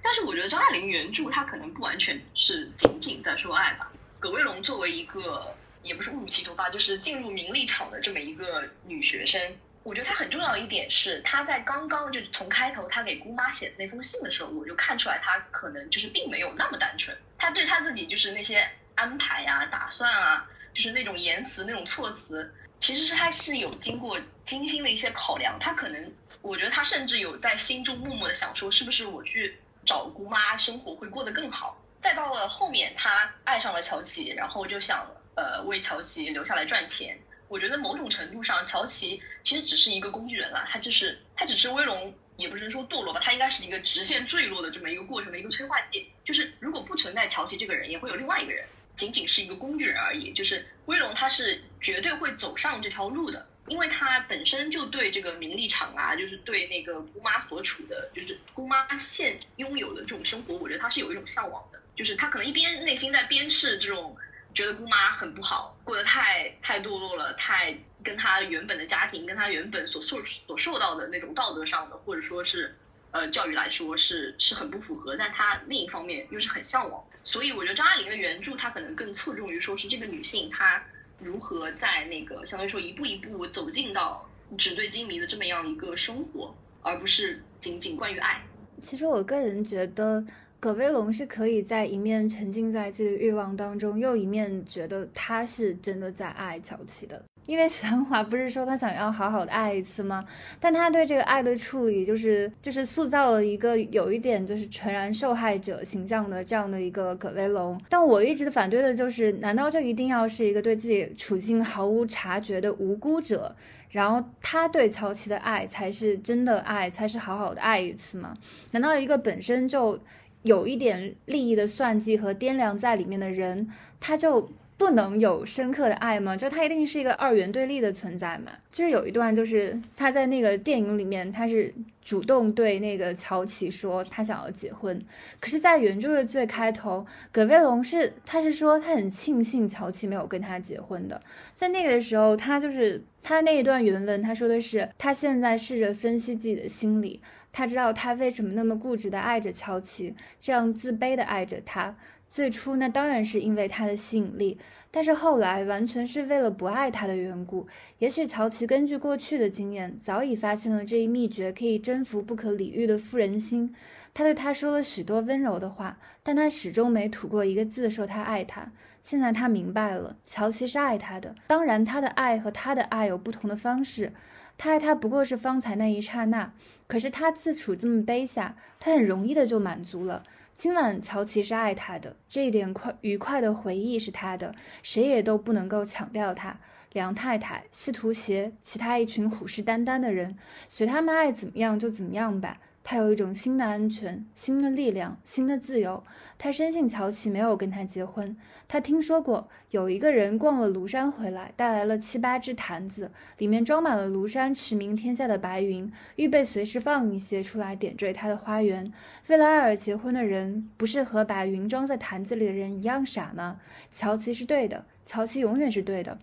S3: 但是我觉得张爱玲原著她可能不完全是仅仅在说爱吧。葛威龙作为一个也不是误入歧途吧，就是进入名利场的这么一个女学生，我觉得她很重要的一点是她在刚刚就是从开头她给姑妈写的那封信的时候，我就看出来她可能就是并没有那么单纯。她对她自己就是那些安排啊、打算啊，就是那种言辞、那种措辞，其实是她是有经过精心的一些考量。她可能我觉得她甚至有在心中默默的想说，是不是我去。找姑妈生活会过得更好。再到了后面，他爱上了乔琪，然后就想呃为乔琪留下来赚钱。我觉得某种程度上，乔琪其实只是一个工具人啦，他就是他只是威龙，也不是说堕落吧，他应该是一个直线坠落的这么一个过程的一个催化剂。就是如果不存在乔琪这个人，也会有另外一个人，仅仅是一个工具人而已。就是威龙他是绝对会走上这条路的。因为他本身就对这个名利场啊，就是对那个姑妈所处的，就是姑妈现拥有的这种生活，我觉得他是有一种向往的。就是他可能一边内心在鞭笞这种，觉得姑妈很不好，过得太太堕落了，太跟她原本的家庭，跟她原本所受所受到的那种道德上的，或者说是呃教育来说是是很不符合。但她另一方面又是很向往，所以我觉得张爱玲的原著她可能更侧重于说是这个女性她。如何在那个相当于说一步一步走进到纸醉金迷的这么样一个生活，而不是仅仅关于爱。
S1: 其实我个人觉得，葛威龙是可以在一面沉浸在自己的欲望当中，又一面觉得他是真的在爱乔琪的。因为许鞍华不是说他想要好好的爱一次吗？但他对这个爱的处理，就是就是塑造了一个有一点就是纯然受害者形象的这样的一个葛威龙。但我一直反对的就是，难道就一定要是一个对自己处境毫无察觉的无辜者，然后他对乔琪的爱才是真的爱，才是好好的爱一次吗？难道一个本身就有一点利益的算计和掂量在里面的人，他就？不能有深刻的爱吗？就他一定是一个二元对立的存在嘛？就是有一段，就是他在那个电影里面，他是主动对那个乔琪说他想要结婚，可是，在原著的最开头，葛威龙是他是说他很庆幸乔琪没有跟他结婚的，在那个时候，他就是他那一段原文，他说的是他现在试着分析自己的心理，他知道他为什么那么固执的爱着乔琪，这样自卑的爱着他。最初那当然是因为他的吸引力，但是后来完全是为了不爱他的缘故。也许乔琪根据过去的经验，早已发现了这一秘诀，可以征服不可理喻的妇人心。他对他说了许多温柔的话，但他始终没吐过一个字说他爱他。现在他明白了，乔琪是爱他的。当然，他的爱和他的爱有不同的方式。他爱他不过是方才那一刹那，可是他自处这么卑下，他很容易的就满足了。今晚乔琪是爱他的，这一点快愉快的回忆是他的，谁也都不能够抢掉他。梁太太、司徒协，其他一群虎视眈眈的人，随他们爱怎么样就怎么样吧。他有一种新的安全、新的力量、新的自由。他深信乔琪没有跟他结婚。他听说过有一个人逛了庐山回来，带来了七八只坛子，里面装满了庐山驰名天下的白云，预备随时放一些出来点缀他的花园。为了爱而结婚的人，不是和把云装在坛子里的人一样傻吗？乔琪是对的，乔琪永远是对的。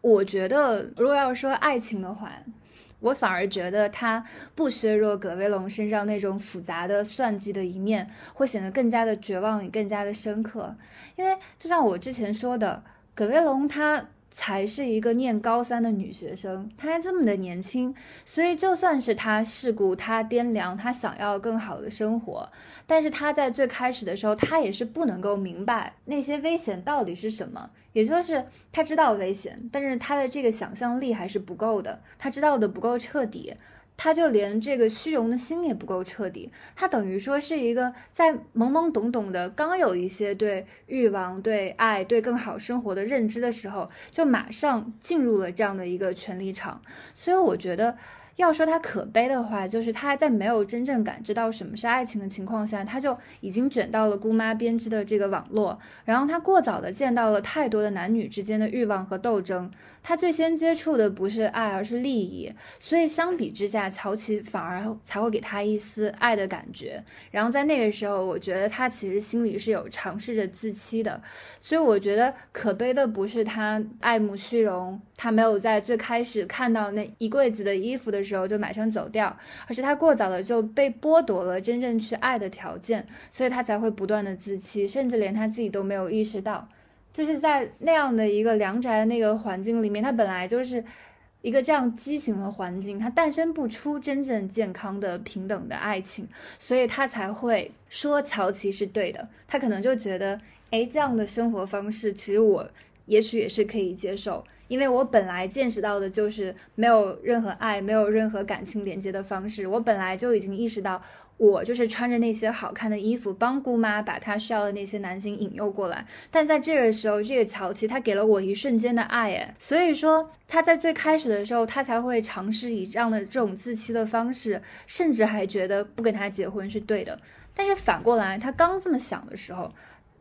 S1: 我觉得，如果要说爱情的话。我反而觉得他不削弱葛威龙身上那种复杂的算计的一面，会显得更加的绝望也更加的深刻。因为就像我之前说的，葛威龙他。才是一个念高三的女学生，她还这么的年轻，所以就算是她世故，她掂量，她想要更好的生活，但是她在最开始的时候，她也是不能够明白那些危险到底是什么，也就是她知道危险，但是她的这个想象力还是不够的，她知道的不够彻底。他就连这个虚荣的心也不够彻底，他等于说是一个在懵懵懂懂的刚有一些对欲望、对爱、对更好生活的认知的时候，就马上进入了这样的一个权力场，所以我觉得。要说他可悲的话，就是他在没有真正感知到什么是爱情的情况下，他就已经卷到了姑妈编织的这个网络，然后他过早的见到了太多的男女之间的欲望和斗争。他最先接触的不是爱，而是利益，所以相比之下，乔琪反而才会给他一丝爱的感觉。然后在那个时候，我觉得他其实心里是有尝试着自欺的。所以我觉得可悲的不是他爱慕虚荣，他没有在最开始看到那一柜子的衣服的。时候就马上走掉，而是他过早的就被剥夺了真正去爱的条件，所以他才会不断的自欺，甚至连他自己都没有意识到，就是在那样的一个良宅的那个环境里面，他本来就是一个这样畸形的环境，他诞生不出真正健康的平等的爱情，所以他才会说乔琪是对的，他可能就觉得，哎，这样的生活方式其实我也许也是可以接受。因为我本来见识到的就是没有任何爱、没有任何感情连接的方式。我本来就已经意识到，我就是穿着那些好看的衣服，帮姑妈把她需要的那些男性引诱过来。但在这个时候，这个乔琪他给了我一瞬间的爱，哎，所以说他在最开始的时候，他才会尝试以这样的这种自欺的方式，甚至还觉得不跟他结婚是对的。但是反过来，他刚这么想的时候。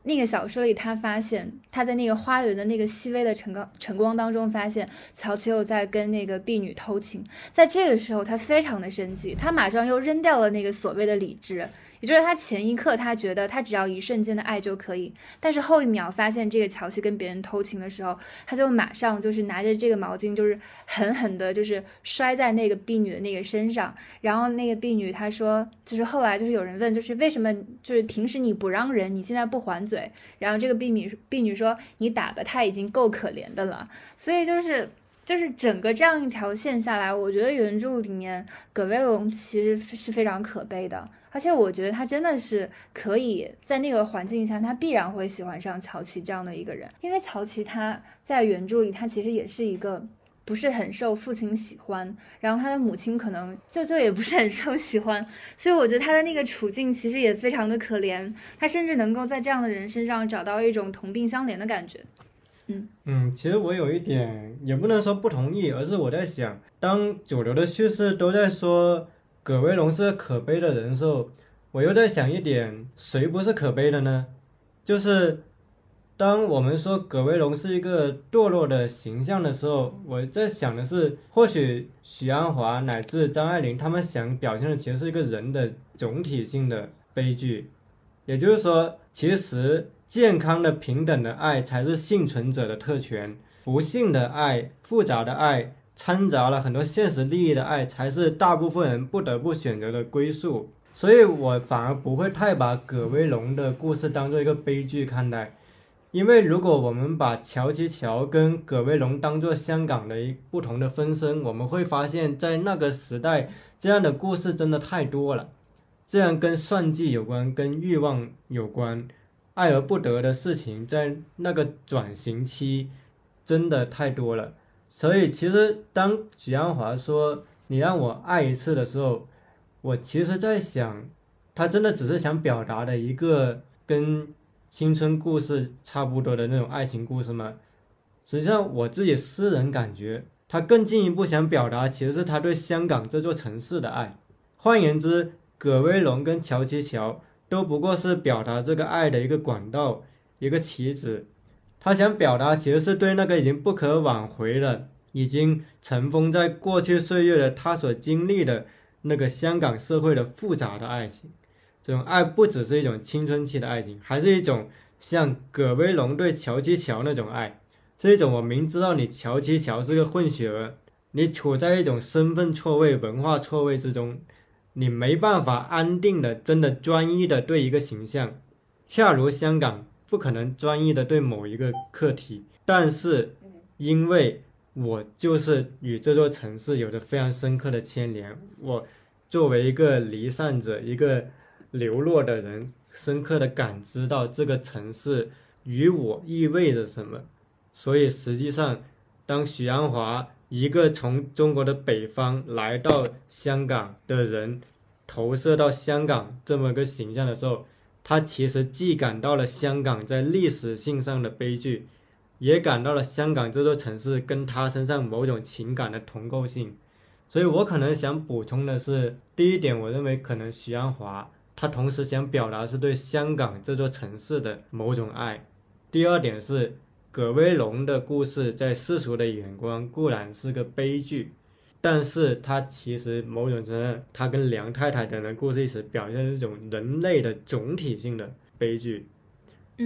S1: 那个小说里，他发现他在那个花园的那个细微的晨光晨光当中，发现乔琪又在跟那个婢女偷情。在这个时候，他非常的生气，他马上又扔掉了那个所谓的理智，就是他前一刻他觉得他只要一瞬间的爱就可以，但是后一秒发现这个乔西跟别人偷情的时候，他就马上就是拿着这个毛巾，就是狠狠的，就是摔在那个婢女的那个身上。然后那个婢女她说，就是后来就是有人问，就是为什么就是平时你不让人，你现在不还嘴？然后这个婢女婢女说：“你打的他已经够可怜的了。”所以就是就是整个这样一条线下来，我觉得原著里面葛威龙其实是非常可悲的，而且我觉得他真的是可以在那个环境下，他必然会喜欢上乔琪这样的一个人，因为乔琪他在原著里他其实也是一个。不是很受父亲喜欢，然后他的母亲可能舅舅也不是很受喜欢，所以我觉得他的那个处境其实也非常的可怜。他甚至能够在这样的人身上找到一种同病相怜的感觉。嗯。
S4: 嗯，其实我有一点也不能说不同意，而是我在想，当主流的叙事都在说葛威龙是可悲的人时候，我又在想一点，谁不是可悲的呢？就是当我们说葛威龙是一个堕落的形象的时候，我在想的是，或许许鞍华乃至张爱玲他们想表现的其实是一个人的总体性的悲剧，也就是说，其实健康的平等的爱才是幸存者的特权，不幸的爱、复杂的爱、掺杂了很多现实利益的爱才是大部分人不得不选择的归宿。所以我反而不会太把葛威龙的故事当做一个悲剧看待。因为如果我们把乔其乔跟葛威龙当做香港的一不同的分身，我们会发现，在那个时代，这样的故事真的太多了。这样跟算计有关，跟欲望有关，爱而不得的事情，在那个转型期真的太多了。所以，其实当许鞍华说“你让我爱一次”的时候，我其实在想，他真的只是想表达的一个跟。青春故事差不多的那种爱情故事吗？实际上，我自己私人感觉，他更进一步想表达，其实是他对香港这座城市的爱。换言之，葛威龙跟乔其乔都不过是表达这个爱的一个管道，一个棋子。他想表达，其实是对那个已经不可挽回了、已经尘封在过去岁月的他所经历的那个香港社会的复杂的爱情。这种爱不只是一种青春期的爱情，还是一种像葛威龙对乔七乔那种爱，是一种我明知道你乔七乔是个混血儿，你处在一种身份错位、文化错位之中，你没办法安定的、真的专一的对一个形象，恰如香港不可能专一的对某一个课题，但是因为我就是与这座城市有着非常深刻的牵连，我作为一个离散者，一个。流落的人深刻的感知到这个城市与我意味着什么，所以实际上，当许鞍华一个从中国的北方来到香港的人投射到香港这么个形象的时候，他其实既感到了香港在历史性上的悲剧，也感到了香港这座城市跟他身上某种情感的同构性。所以我可能想补充的是，第一点，我认为可能许鞍华。他同时想表达是对香港这座城市的某种爱。第二点是，葛威龙的故事在世俗的眼光固然是个悲剧，但是他其实某种程度，他跟梁太太等人故事一起表现一种人类的总体性的悲剧，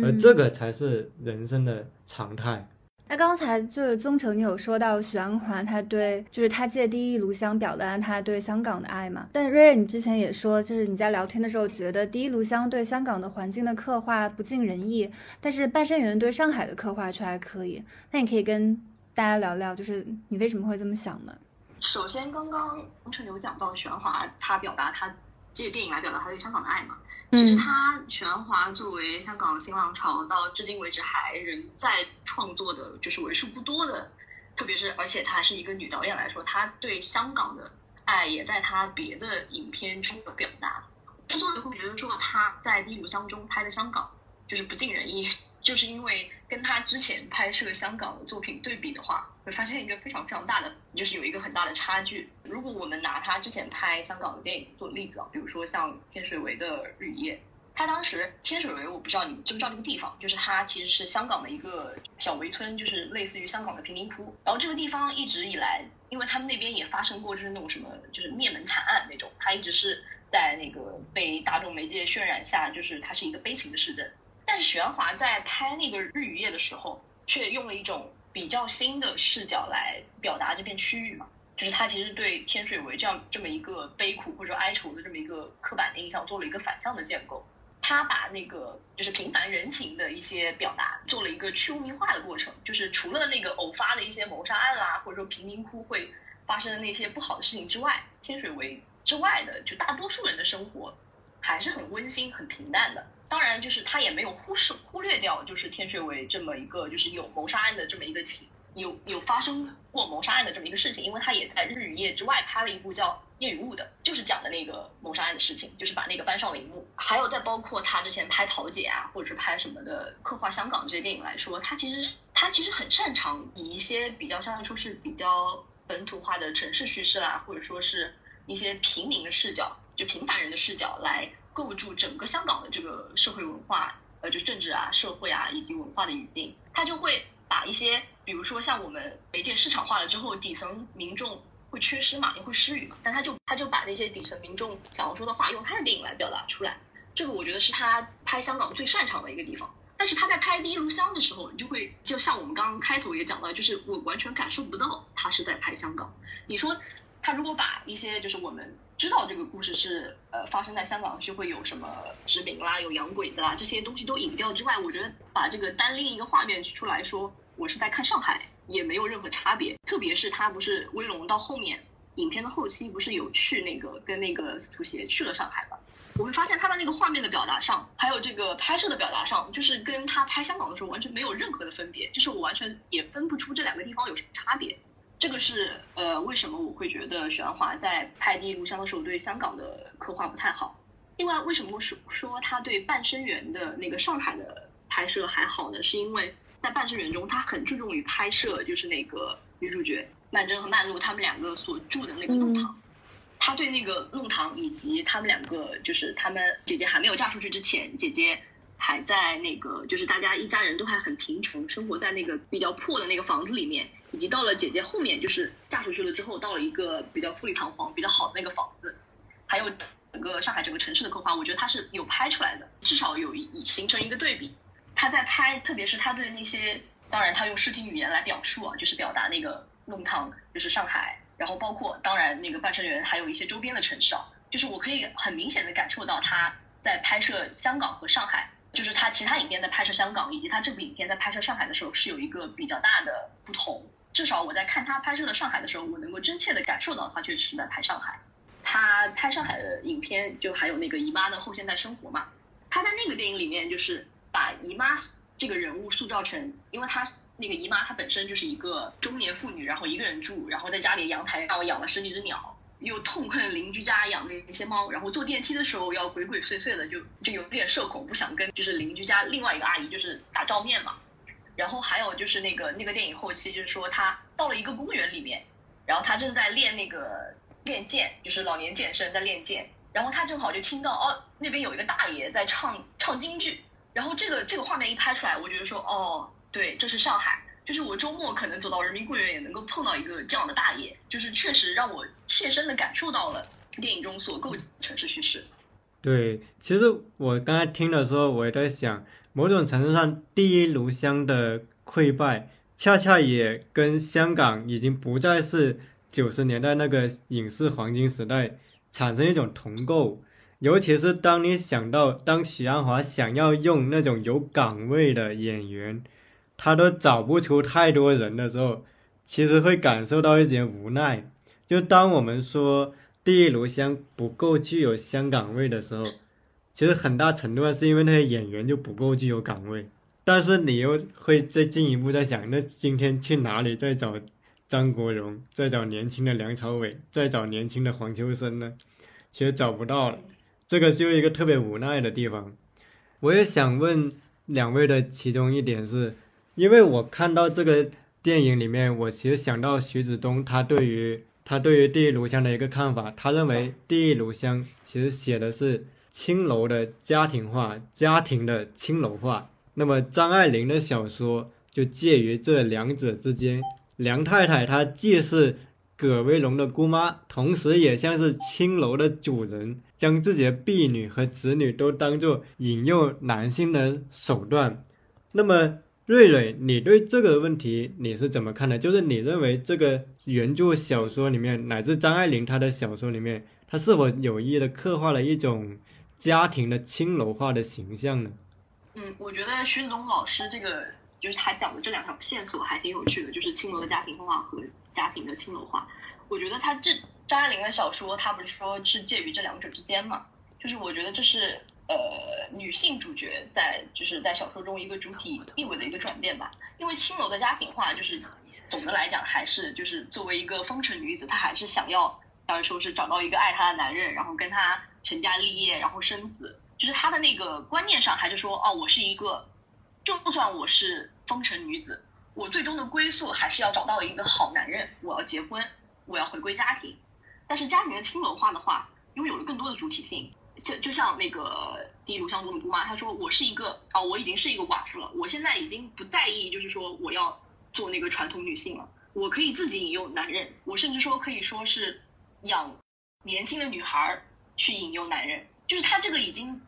S4: 而这个才是人生的常态。
S1: 那刚才就是宗成，你有说到许鞍华，他对就是他借第一炉香表达他对香港的爱嘛？但瑞瑞，你之前也说，就是你在聊天的时候觉得第一炉香对香港的环境的刻画不尽人意，但是半生缘对上海的刻画却还可以。那你可以跟大家聊聊，就是你为什么会这么想呢？
S3: 首先，刚刚宗成有讲到许鞍华，他表达他借电影来表达他对香港的爱嘛？其实他全华作为香港新浪潮到至今为止还仍在创作的，就是为数不多的，特别是而且她还是一个女导演来说，她对香港的爱也在她别的影片中的表达。之所以会觉得说她在《第五香》中拍的香港就是不尽人意，就是因为跟他之前拍摄香港的作品对比的话，会发现一个非常非常大的，就是有一个很大的差距。如果我们拿他之前拍香港的电影做例子啊，比如说像天水围的《日夜》。他当时天水围，我不知道你知不知道这个地方，就是它其实是香港的一个小围村，就是类似于香港的贫民窟。然后这个地方一直以来，因为他们那边也发生过就是那种什么就是灭门惨案那种，它一直是在那个被大众媒介渲染下，就是它是一个悲情的市镇。但是许鞍华在拍那个日与夜的时候，却用了一种比较新的视角来表达这片区域嘛，就是他其实对天水围这样这么一个悲苦或者哀愁的这么一个刻板的印象做了一个反向的建构。他把那个就是平凡人情的一些表达做了一个去污名化的过程，就是除了那个偶发的一些谋杀案啦，或者说贫民窟会发生的那些不好的事情之外，天水围之外的就大多数人的生活还是很温馨、很平淡的。当然，就是他也没有忽视忽略掉，就是天水围这么一个就是有谋杀案的这么一个情。有有发生过谋杀案的这么一个事情，因为他也在日与夜之外拍了一部叫《夜与雾》的，就是讲的那个谋杀案的事情，就是把那个搬上了荧幕。还有再包括他之前拍《桃姐》啊，或者是拍什么的刻画香港这些电影来说，他其实他其实很擅长以一些比较相对来说是比较本土化的城市叙事啦，或者说是一些平民的视角，就平凡人的视角来构筑整个香港的这个社会文化呃，就政治啊、社会啊以及文化的语境，他就会把一些，比如说像我们媒介市场化了之后，底层民众会缺失嘛，也会失语嘛，但他就他就把那些底层民众想要说的话，用他的电影来表达出来，这个我觉得是他拍香港最擅长的一个地方。但是他在拍《第一炉香》的时候，你就会就像我们刚刚开头也讲到，就是我完全感受不到他是在拍香港。你说他如果把一些就是我们知道这个故事是呃发生在香港，就会有什么殖民啦、有洋鬼子啦这些东西都隐掉之外，我觉得把这个单拎一个画面出来说我是在看上海，也没有任何差别。特别是他不是威龙到后面影片的后期不是有去那个跟那个司徒协去了上海吗？我会发现他的那个画面的表达上，还有这个拍摄的表达上，就是跟他拍香港的时候完全没有任何的分别，就是我完全也分不出这两个地方有什么差别。这个是呃，为什么我会觉得许鞍华在拍《第一炉香》的时候对香港的刻画不太好？另外，为什么说说他对《半生缘》的那个上海的拍摄还好呢？是因为在《半生缘》中，他很注重于拍摄，就是那个女主角曼桢和曼璐他们两个所住的那个弄堂。他对那个弄堂以及他们两个，就是他们姐姐还没有嫁出去之前，姐姐还在那个，就是大家一家人都还很贫穷，生活在那个比较破的那个房子里面，以及到了姐姐后面，就是嫁出去了之后，到了一个比较富丽堂皇、比较好的那个房子，还有整个上海整个城市的刻画，我觉得他是有拍出来的，至少有一形成一个对比。他在拍，特别是他对那些，当然他用视听语言来表述啊，就是表达那个弄堂，就是上海。然后包括当然那个半生缘，还有一些周边的城市啊，就是我可以很明显的感受到他在拍摄香港和上海，就是他其他影片在拍摄香港，以及他这部影片在拍摄上海的时候是有一个比较大的不同。至少我在看他拍摄的上海的时候，我能够真切的感受到他确实是在拍上海。他拍上海的影片就还有那个姨妈的后现代生活嘛，他在那个电影里面就是把姨妈这个人物塑造成，因为他。那个姨妈她本身就是一个中年妇女，然后一个人住，然后在家里阳台上养了十几只鸟，又痛恨邻居家养的那些猫，然后坐电梯的时候要鬼鬼祟祟的，就就有点社恐，不想跟就是邻居家另外一个阿姨就是打照面嘛。然后还有就是那个那个电影后期就是说他到了一个公园里面，然后他正在练那个练剑，就是老年健身在练剑，然后他正好就听到哦那边有一个大爷在唱唱京剧，然后这个这个画面一拍出来，我觉得说哦。对，这是上海，就是我周末可能走到人民公园也能够碰到一个这样的大爷，就是确实让我切身的感受到了电影中所构城市叙事。
S4: 对，其实我刚才听的时候，我也在想，某种程度上，第一炉香的溃败，恰恰也跟香港已经不再是九十年代那个影视黄金时代产生一种同构。尤其是当你想到，当许鞍华想要用那种有岗位的演员。他都找不出太多人的时候，其实会感受到一些无奈。就当我们说《第一炉香》不够具有香港味的时候，其实很大程度上是因为那些演员就不够具有岗位。但是你又会再进一步在想，那今天去哪里再找张国荣，再找年轻的梁朝伟，再找年轻的黄秋生呢？其实找不到了，这个就一个特别无奈的地方。我也想问两位的其中一点是。因为我看到这个电影里面，我其实想到徐子东他对于他对于《第一炉香》的一个看法，他认为《第一炉香》其实写的是青楼的家庭化，家庭的青楼化。那么张爱玲的小说就介于这两者之间。梁太太她既是葛威龙的姑妈，同时也像是青楼的主人，将自己的婢女和子女都当做引诱男性的手段。那么。瑞瑞，你对这个问题你是怎么看的？就是你认为这个原著小说里面，乃至张爱玲她的小说里面，她是否有意的刻画了一种家庭的青楼化的形象呢？
S3: 嗯，我觉得徐子东老师这个就是他讲的这两条线索还挺有趣的，就是青楼的家庭化和家庭的青楼化。我觉得他这张爱玲的小说，他不是说是介于这两者之间嘛？就是我觉得这是。呃，女性主角在就是在小说中一个主体地位的一个转变吧。因为青楼的家庭化，就是总的来讲还是就是作为一个风尘女子，她还是想要，当然说是找到一个爱她的男人，然后跟他成家立业，然后生子。就是他的那个观念上，还是说，哦，我是一个，就算我是风尘女子，我最终的归宿还是要找到一个好男人，我要结婚，我要回归家庭。但是家庭的轻文化的话，拥有了更多的主体性。就就像那个第一炉香中的姑妈，她说我是一个啊，我已经是一个寡妇了，我现在已经不在意，就是说我要做那个传统女性了，我可以自己引诱男人，我甚至说可以说是养年轻的女孩儿去引诱男人，就是他这个已经。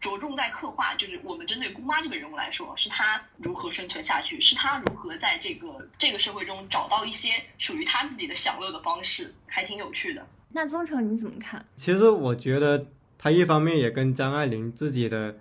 S3: 着重在刻画，就是我们针对姑妈这个人物来说，是她如何生存下去，是她如何在这个这个社会中找到一些属于她自己的享乐的方式，还挺有趣的。
S1: 那宗成你怎么看？
S4: 其实我觉得他一方面也跟张爱玲自己的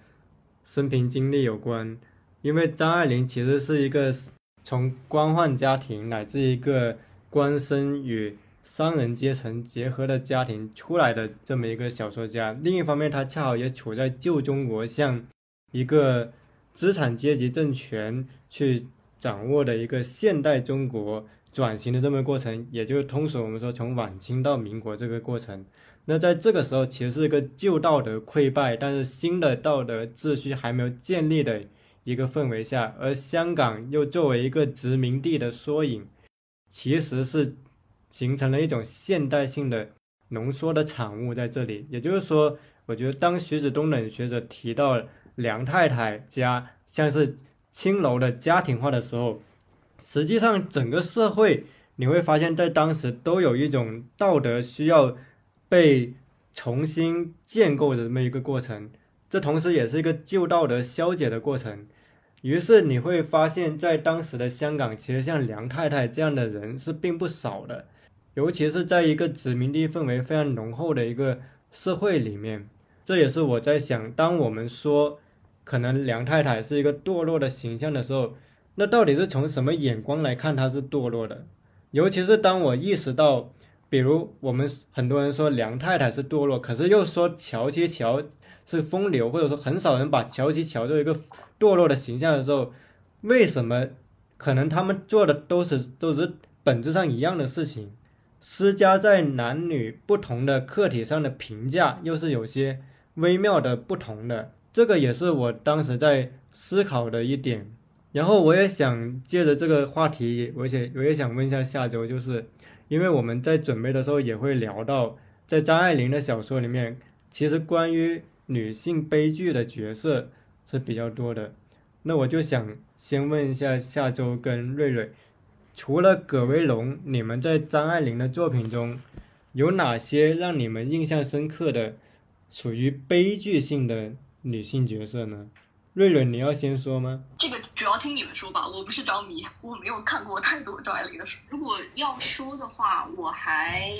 S4: 生平经历有关，因为张爱玲其实是一个从官宦家庭乃至一个官绅与。商人阶层结合的家庭出来的这么一个小说家，另一方面，他恰好也处在旧中国向一个资产阶级政权去掌握的一个现代中国转型的这么过程，也就是通俗我们说从晚清到民国这个过程。那在这个时候，其实是一个旧道德溃败，但是新的道德秩序还没有建立的一个氛围下，而香港又作为一个殖民地的缩影，其实是。形成了一种现代性的浓缩的产物在这里，也就是说，我觉得当徐子东等学者提到梁太太家像是青楼的家庭化的时候，实际上整个社会你会发现在当时都有一种道德需要被重新建构的这么一个过程，这同时也是一个旧道德消解的过程。于是你会发现在当时的香港，其实像梁太太这样的人是并不少的。尤其是在一个殖民地氛围非常浓厚的一个社会里面，这也是我在想，当我们说可能梁太太是一个堕落的形象的时候，那到底是从什么眼光来看她是堕落的？尤其是当我意识到，比如我们很多人说梁太太是堕落，可是又说乔其乔是风流，或者说很少人把乔其乔作为一个堕落的形象的时候，为什么可能他们做的都是都是本质上一样的事情？施加在男女不同的客体上的评价，又是有些微妙的不同的。这个也是我当时在思考的一点。然后我也想借着这个话题，而且我也想问一下下周，就是因为我们在准备的时候也会聊到，在张爱玲的小说里面，其实关于女性悲剧的角色是比较多的。那我就想先问一下下周跟瑞瑞。除了葛薇龙，你们在张爱玲的作品中有哪些让你们印象深刻的属于悲剧性的女性角色呢？瑞瑞，你要先说吗？
S3: 这个主要听你们说吧，我不是着迷，我没有看过太多张爱玲的书。如果要说的话，我还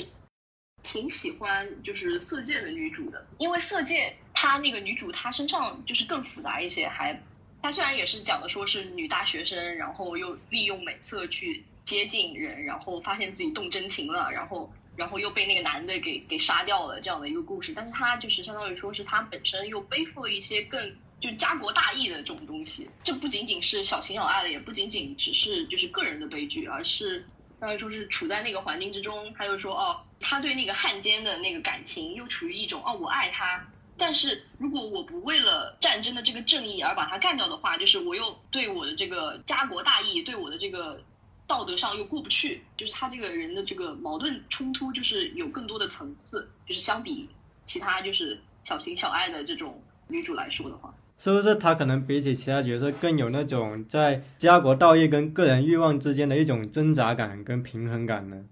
S3: 挺喜欢就是《色戒》的女主的，因为《色戒》她那个女主她身上就是更复杂一些，还。他虽然也是讲的说是女大学生，然后又利用美色去接近人，然后发现自己动真情了，然后然后又被那个男的给给杀掉了这样的一个故事，但是他就是相当于说是他本身又背负了一些更就家国大义的这种东西，这不仅仅是小情小爱的，也不仅仅只是就是个人的悲剧，而是相当于说是处在那个环境之中，他就说哦，他对那个汉奸的那个感情又处于一种哦我爱他。但是如果我不为了战争的这个正义而把他干掉的话，就是我又对我的这个家国大义，对我的这个道德上又过不去，就是他这个人的这个矛盾冲突，就是有更多的层次，就是相比其他就是小情小爱的这种女主来说的话，
S4: 是不是他可能比起其他角色更有那种在家国道义跟个人欲望之间的一种挣扎感跟平衡感呢？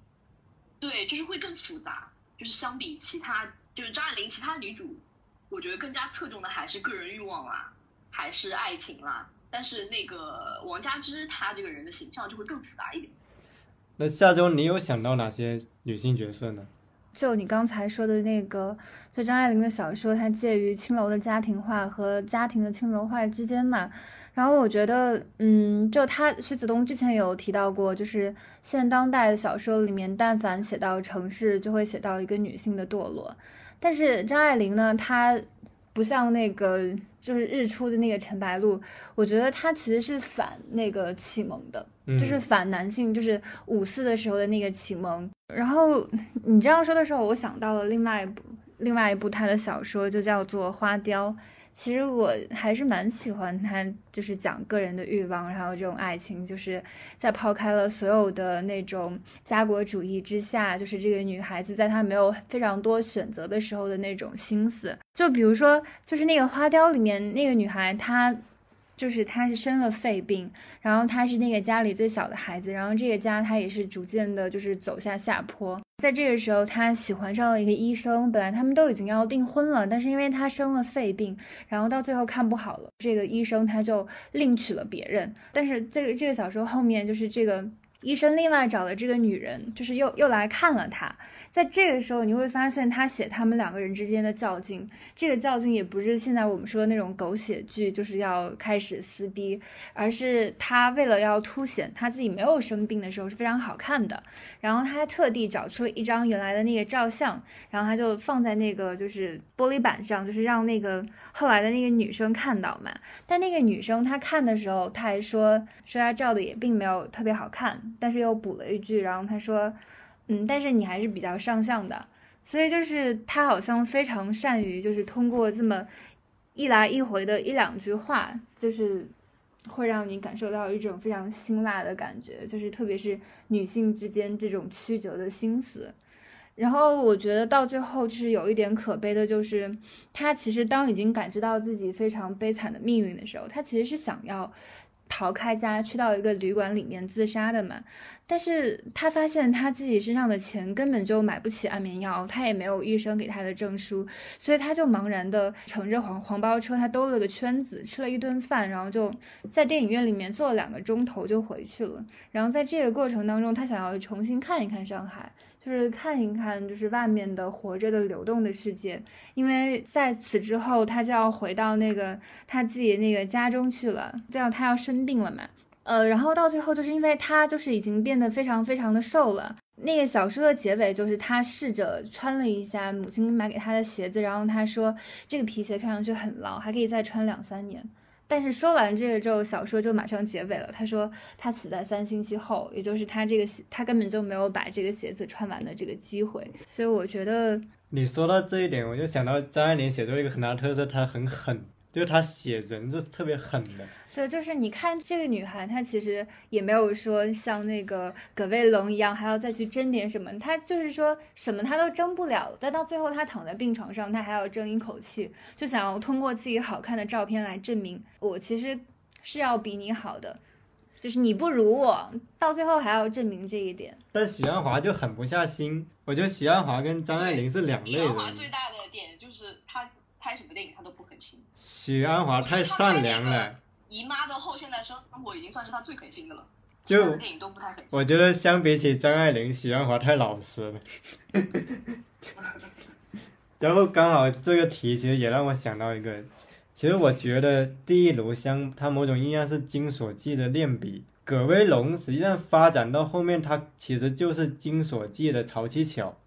S3: 对，就是会更复杂，就是相比其他就是张爱玲其他女主。我觉得更加侧重的还是个人欲望啦，还是爱情啦。但是那个王佳芝她这个人的形象就会更复杂一点。
S4: 那下周你有想到哪些女性角色呢？
S1: 就你刚才说的那个，就张爱玲的小说，它介于青楼的家庭化和家庭的青楼化之间嘛。然后我觉得，嗯，就他徐子东之前有提到过，就是现当代的小说里面，但凡写到城市，就会写到一个女性的堕落。但是张爱玲呢，她不像那个就是日出的那个陈白露，我觉得她其实是反那个启蒙的，就是反男性，就是五四的时候的那个启蒙。然后你这样说的时候，我想到了另外一部另外一部她的小说就叫做《花雕》。其实我还是蛮喜欢他，就是讲个人的欲望，然后这种爱情，就是在抛开了所有的那种家国主义之下，就是这个女孩子在她没有非常多选择的时候的那种心思。就比如说，就是那个花雕里面那个女孩，她。就是他是生了肺病，然后他是那个家里最小的孩子，然后这个家他也是逐渐的，就是走下下坡。在这个时候，他喜欢上了一个医生，本来他们都已经要订婚了，但是因为他生了肺病，然后到最后看不好了，这个医生他就另娶了别人。但是这个这个小说后面就是这个医生另外找了这个女人，就是又又来看了他。在这个时候，你会发现他写他们两个人之间的较劲，这个较劲也不是现在我们说的那种狗血剧，就是要开始撕逼，而是他为了要凸显他自己没有生病的时候是非常好看的，然后他还特地找出了一张原来的那个照相，然后他就放在那个就是玻璃板上，就是让那个后来的那个女生看到嘛。但那个女生她看的时候，她还说说她照的也并没有特别好看，但是又补了一句，然后她说。嗯，但是你还是比较上相的，所以就是他好像非常善于，就是通过这么一来一回的一两句话，就是会让你感受到一种非常辛辣的感觉，就是特别是女性之间这种曲折的心思。然后我觉得到最后就是有一点可悲的，就是他其实当已经感知到自己非常悲惨的命运的时候，他其实是想要。逃开家去到一个旅馆里面自杀的嘛，但是他发现他自己身上的钱根本就买不起安眠药，他也没有医生给他的证书，所以他就茫然的乘着黄黄包车，他兜了个圈子，吃了一顿饭，然后就在电影院里面坐了两个钟头就回去了。然后在这个过程当中，他想要重新看一看上海。就是看一看，就是外面的活着的流动的世界，因为在此之后，他就要回到那个他自己那个家中去了。这样他要生病了嘛？呃，然后到最后，就是因为他就是已经变得非常非常的瘦了。那个小说的结尾就是他试着穿了一下母亲买给他的鞋子，然后他说这个皮鞋看上去很牢，还可以再穿两三年。但是说完这个之后，小说就马上结尾了。他说他死在三星期后，也就是他这个，他根本就没有把这个鞋子穿完的这个机会。所以我觉得
S4: 你说到这一点，我就想到张爱玲写作一个很大的特色，她很狠。就是他写人是特别狠的，
S1: 对，就是你看这个女孩，她其实也没有说像那个葛卫龙一样还要再去争点什么，她就是说什么她都争不了，但到最后她躺在病床上，她还要争一口气，就想要通过自己好看的照片来证明我其实是要比你好的，就是你不如我，到最后还要证明这一点。
S4: 但许鞍华就狠不下心，我觉得许鞍华跟张爱玲是两类人。许
S3: 鞍华最大的点就是他。拍什么电影他都不狠心。
S4: 许鞍华太善良了。
S3: 姨妈的后现代生活已经算是他最狠心的了。
S4: 就
S3: 电影都不太狠心。
S4: 我觉得相比起张爱玲，许鞍华太老实了。然后刚好这个题其实也让我想到一个，其实我觉得《第一炉香》它某种意义上是金锁记的练笔，葛威龙实际上发展到后面，他其实就是金锁记的曹七巧。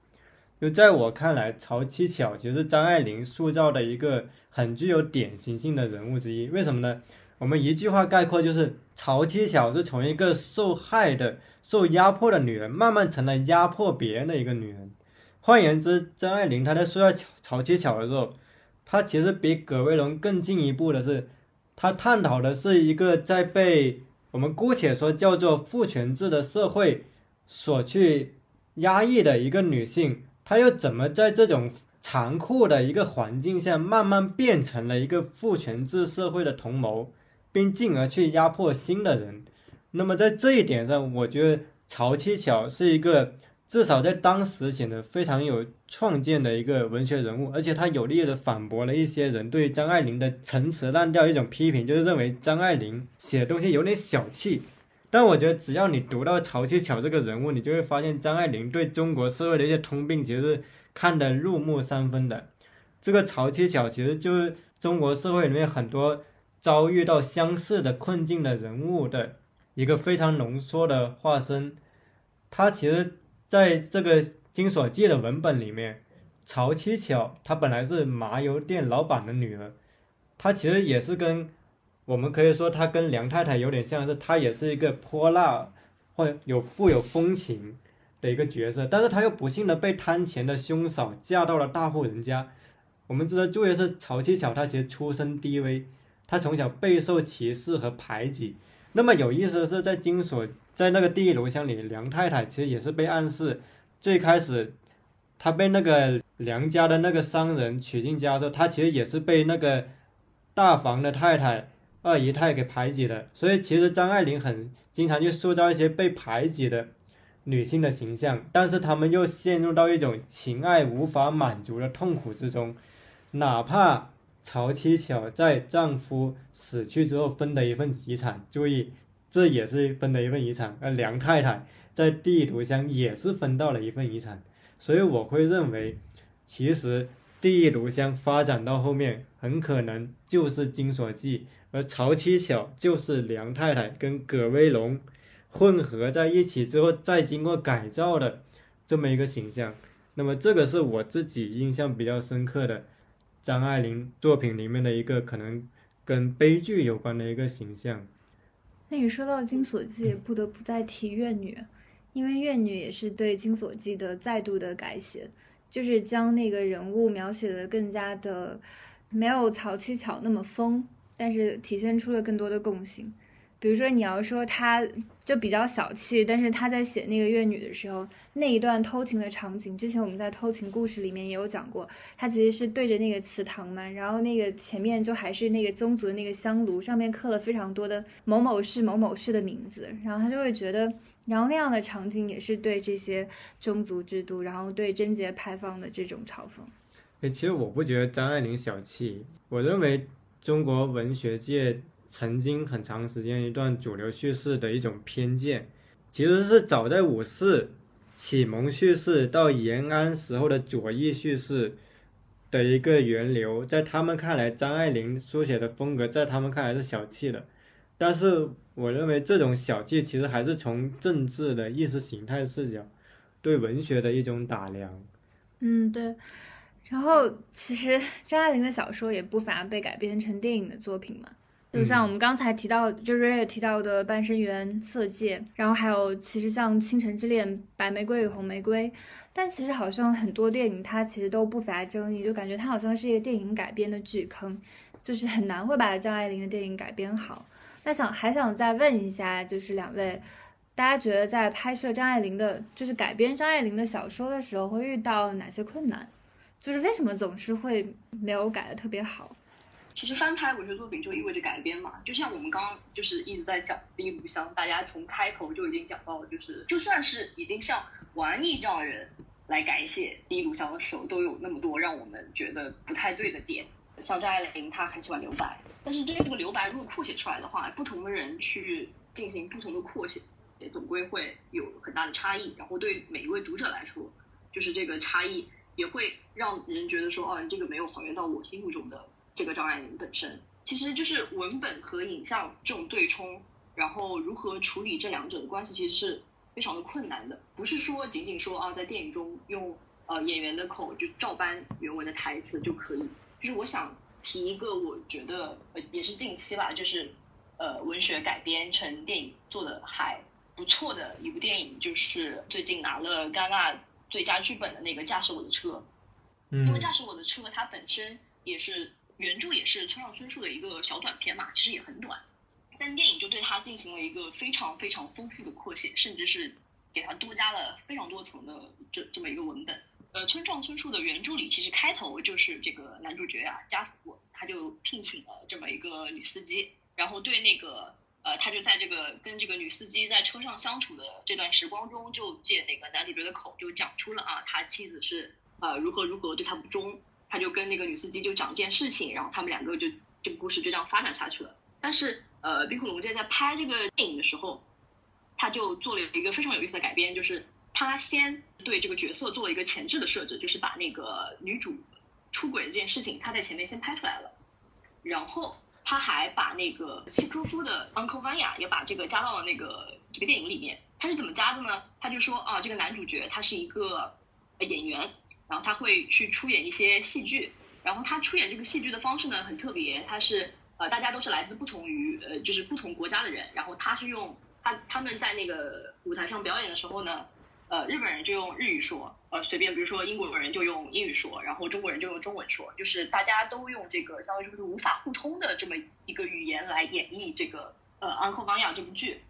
S4: 就在我看来，曹七巧其实张爱玲塑造的一个很具有典型性的人物之一。为什么呢？我们一句话概括就是，曹七巧是从一个受害的、受压迫的女人，慢慢成了压迫别人的一个女人。换言之，张爱玲她在塑造曹曹七巧的时候，她其实比葛薇龙更进一步的是，她探讨的是一个在被我们姑且说叫做父权制的社会所去压抑的一个女性。他又怎么在这种残酷的一个环境下，慢慢变成了一个父权制社会的同谋，并进而去压迫新的人？那么在这一点上，我觉得曹七巧是一个至少在当时显得非常有创建的一个文学人物，而且他有力的反驳了一些人对张爱玲的陈词滥调一种批评，就是认为张爱玲写的东西有点小气。但我觉得，只要你读到曹七巧这个人物，你就会发现张爱玲对中国社会的一些通病，其实是看得入木三分的。这个曹七巧其实就是中国社会里面很多遭遇到相似的困境的人物的一个非常浓缩的化身。他其实在这个《金锁记》的文本里面，曹七巧她本来是麻油店老板的女儿，她其实也是跟。我们可以说，她跟梁太太有点像，是她也是一个泼辣或有富有风情，的一个角色，但是他又不幸的被贪钱的凶嫂嫁到了大户人家。我们知道，特别是曹七巧，她其实出身低微，她从小备受歧视和排挤。那么有意思的是，在金锁在那个地狱炉香里，梁太太其实也是被暗示，最开始她被那个梁家的那个商人娶进家之后，她其实也是被那个大房的太太二姨太给排挤的。所以其实张爱玲很经常去塑造一些被排挤的。女性的形象，但是她们又陷入到一种情爱无法满足的痛苦之中，哪怕曹七巧在丈夫死去之后分的一份遗产，注意，这也是分的一份遗产，而梁太太在地图乡也是分到了一份遗产，所以我会认为，其实第一炉香发展到后面，很可能就是金锁记，而曹七巧就是梁太太跟葛威龙。混合在一起之后，再经过改造的这么一个形象，那么这个是我自己印象比较深刻的张爱玲作品里面的一个可能跟悲剧有关的一个形象。
S1: 那你说到《金锁记》，不得不再提怨女，因为怨女也是对《金锁记》的再度的改写，就是将那个人物描写的更加的没有曹七巧那么疯，但是体现出了更多的共性。比如说，你要说他就比较小气，但是他在写那个怨女的时候，那一段偷情的场景，之前我们在偷情故事里面也有讲过，他其实是对着那个祠堂嘛，然后那个前面就还是那个宗族的那个香炉，上面刻了非常多的某某氏某某氏的名字，然后他就会觉得，然后那样的场景也是对这些宗族制度，然后对贞节牌坊的这种嘲讽。
S4: 哎，其实我不觉得张爱玲小气，我认为中国文学界。曾经很长时间一段主流叙事的一种偏见，其实是早在五四启蒙叙事到延安时候的左翼叙事的一个源流。在他们看来，张爱玲书写的风格在他们看来是小气的，但是我认为这种小计其实还是从政治的意识形态视角对文学的一种打量。
S1: 嗯，对。然后其实张爱玲的小说也不乏被改编成电影的作品嘛。就像我们刚才提到，就瑞也提到的《半生缘》《色戒》，然后还有其实像《倾城之恋》《白玫瑰与红玫瑰》，但其实好像很多电影它其实都不乏争议，就感觉它好像是一个电影改编的巨坑，就是很难会把张爱玲的电影改编好。那想还想再问一下，就是两位，大家觉得在拍摄张爱玲的，就是改编张爱玲的小说的时候，会遇到哪些困难？就是为什么总是会没有改的特别好？
S3: 其实翻拍文学作品就意味着改编嘛，就像我们刚刚就是一直在讲《第一炉香》，大家从开头就已经讲到了，就是就算是已经像王安忆这样的人来改写《第一炉香》的时候，都有那么多让我们觉得不太对的点。像张爱玲，她很喜欢留白，但是这个留白如果扩写出来的话，不同的人去进行不同的扩写，也总归会有很大的差异。然后对每一位读者来说，就是这个差异也会让人觉得说，哦，这个没有还原到我心目中的。这个张爱玲本身其实就是文本和影像这种对冲，然后如何处理这两者的关系，其实是非常的困难的。不是说仅仅说啊，在电影中用呃演员的口就照搬原文的台词就可以。就是我想提一个，我觉得呃也是近期吧，就是呃文学改编成电影做的还不错的一部电影，就是最近拿了戛纳最佳剧本的那个《驾驶我的车》。
S4: 嗯。
S3: 因为《驾驶我的车》它本身也是。原著也是村上春树的一个小短片嘛，其实也很短，但电影就对它进行了一个非常非常丰富的扩写，甚至是给它多加了非常多层的这这么一个文本。呃，村上春树的原著里，其实开头就是这个男主角啊，家福，他就聘请了这么一个女司机，然后对那个呃，他就在这个跟这个女司机在车上相处的这段时光中，就借那个男主角的口就讲出了啊，他妻子是呃如何如何对他不忠。他就跟那个女司机就讲一件事情，然后他们两个就这个故事就这样发展下去了。但是呃，冰库龙介在拍这个电影的时候，他就做了一个非常有意思的改编，就是他先对这个角色做了一个前置的设置，就是把那个女主出轨的这件事情他在前面先拍出来了，然后他还把那个契科夫的 Uncle Vanya 也把这个加到了那个这个电影里面。他是怎么加的呢？他就说啊，这个男主角他是一个演员。然后他会去出演一些戏剧，然后他出演这个戏剧的方式呢很特别，他是呃大家都是来自不同于呃就是不同国家的人，然后他是用他他们在那个舞台上表演的时候呢，呃，日本人就用日语说，呃，随便比如说英国人就用英语说，然后中国人就用中文说，就是大家都用这个相当于就是无法互通的这么一个语言来演绎这个呃《Uncle Vanya》这部剧，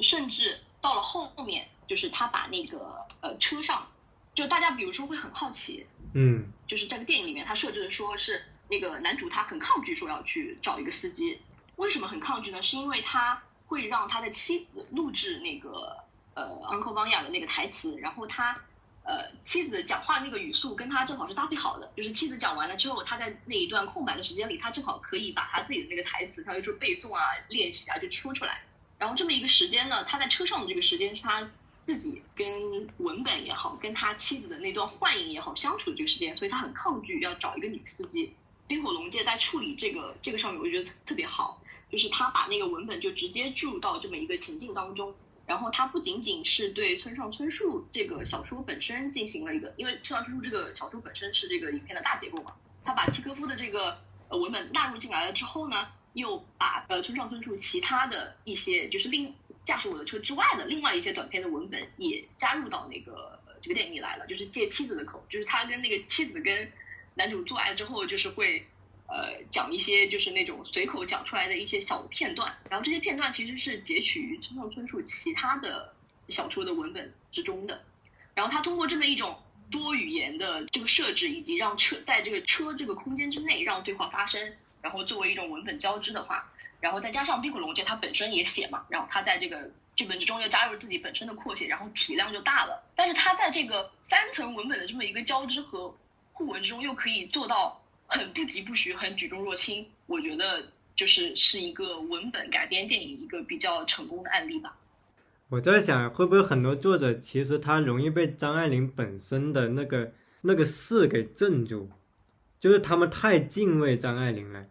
S3: 甚至到了后面，就是他把那个呃车上，就大家比如说会很好奇，
S4: 嗯。
S3: 就是这个电影里面他设置的说是那个男主他很抗拒说要去找一个司机，为什么很抗拒呢？是因为他会让他的妻子录制那个呃 Uncle Vanya 的那个台词，然后他呃妻子讲话的那个语速跟他正好是搭配好的，就是妻子讲完了之后，他在那一段空白的时间里，他正好可以把他自己的那个台词，他就说背诵啊、练习啊就说出来。然后这么一个时间呢，他在车上的这个时间是他自己跟文本也好，跟他妻子的那段幻影也好相处的这个时间，所以他很抗拒要找一个女司机。冰火龙界在处理这个这个上面，我觉得特别好，就是他把那个文本就直接注入到这么一个情境当中，然后他不仅仅是对村上春树这个小说本身进行了一个，因为村上春树这个小说本身是这个影片的大结构嘛，他把契诃夫的这个呃文本纳入进来了之后呢，又把呃村上春树其他的一些就是另驾驶我的车之外的另外一些短篇的文本也加入到那个、这个电影里来了，就是借妻子的口，就是他跟那个妻子跟男主做爱之后，就是会呃讲一些就是那种随口讲出来的一些小片段，然后这些片段其实是截取于村上春树其他的小说的文本之中的，然后他通过这么一种多语言的这个设置，以及让车在这个车这个空间之内让对话发生，然后作为一种文本交织的话，然后再加上冰火龙界它本身也写嘛，然后他在这个剧本之中又加入自己本身的扩写，然后体量就大了。但是他在这个三层文本的这么一个交织和互文之中，又可以做到很不疾不徐、很举重若轻。我觉得就是是一个文本改编电影一个比较成功的案例吧。
S4: 我在想，会不会很多作者其实他容易被张爱玲本身的那个那个事给镇住，就是他们太敬畏张爱玲了，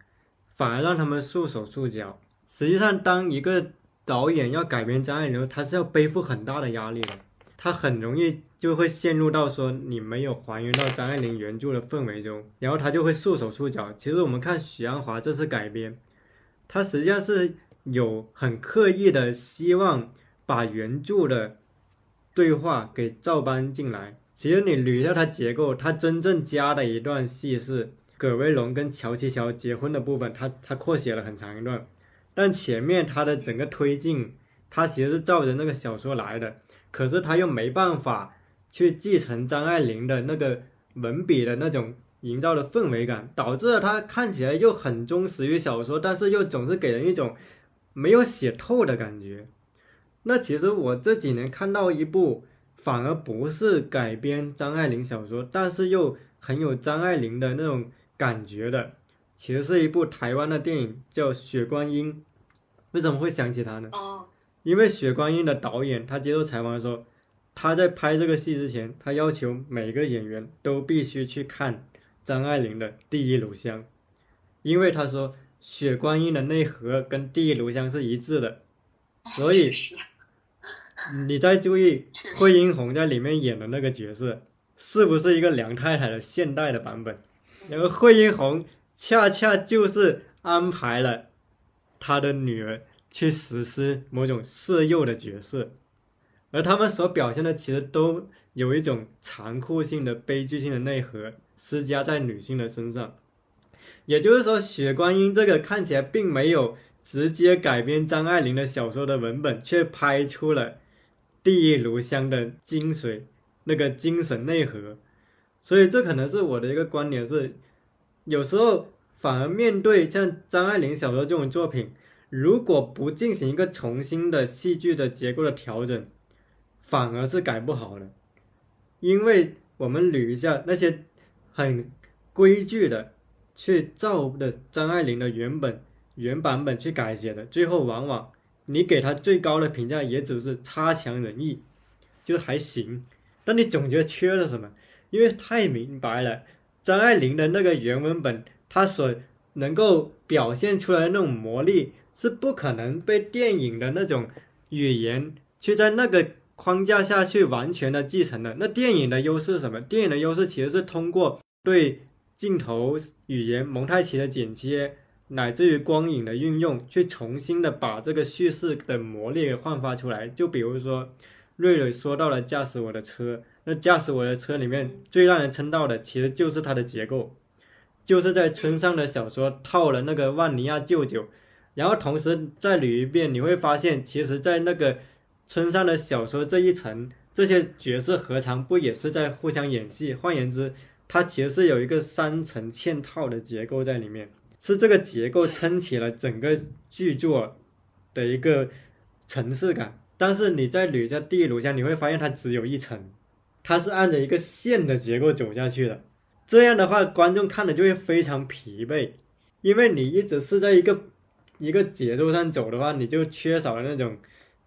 S4: 反而让他们束手束脚。实际上，当一个导演要改编张爱玲，他是要背负很大的压力的，他很容易就会陷入到说你没有还原到张爱玲原著的氛围中，然后他就会束手束脚。其实我们看许鞍华这次改编，他实际上是有很刻意的希望。把原著的对话给照搬进来。其实你捋一下它结构，它真正加的一段戏是葛威龙跟乔琪乔结婚的部分，他他扩写了很长一段，但前面他的整个推进，他其实是照着那个小说来的，可是他又没办法去继承张爱玲的那个文笔的那种营造的氛围感，导致了他看起来又很忠实于小说，但是又总是给人一种没有写透的感觉。那其实我这几年看到一部反而不是改编张爱玲小说，但是又很有张爱玲的那种感觉的，其实是一部台湾的电影，叫《血观音》。为什么会想起它呢？
S3: 哦，
S4: 因为《血观音》的导演他接受采访的时候，他在拍这个戏之前，他要求每个演员都必须去看张爱玲的《第一炉香》，因为他说《血观音》的内核跟《第一炉香》是一致的，所以。你再注意惠英红在里面演的那个角色，是不是一个梁太太的现代的版本？然后惠英红恰恰就是安排了她的女儿去实施某种色诱的角色，而他们所表现的其实都有一种残酷性的、悲剧性的内核施加在女性的身上。也就是说，《血观音》这个看起来并没有直接改编张爱玲的小说的文本，却拍出了。第一炉香的精髓，那个精神内核，所以这可能是我的一个观点是，有时候反而面对像张爱玲小说这种作品，如果不进行一个重新的戏剧的结构的调整，反而是改不好的，因为我们捋一下那些很规矩的去照的张爱玲的原本原版本去改写的，最后往往。你给他最高的评价也只是差强人意，就是还行，但你总觉得缺了什么，因为太明白了，张爱玲的那个原文本，她所能够表现出来的那种魔力，是不可能被电影的那种语言去在那个框架下去完全的继承的。那电影的优势是什么？电影的优势其实是通过对镜头语言蒙太奇的剪切。乃至于光影的运用，去重新的把这个叙事的魔力给焕发出来。就比如说，瑞瑞说到了驾驶我的车，那驾驶我的车里面最让人称道的，其实就是它的结构，就是在村上的小说套了那个万尼亚舅舅，然后同时再捋一遍，你会发现，其实，在那个村上的小说这一层，这些角色何尝不也是在互相演戏？换言之，它其实是有一个三层嵌套的结构在里面，是这个结构撑起了整个剧作的一个层次感。但是你在捋一下《第一炉香》，你会发现它只有一层，它是按着一个线的结构走下去的。这样的话，观众看了就会非常疲惫，因为你一直是在一个一个节奏上走的话，你就缺少了那种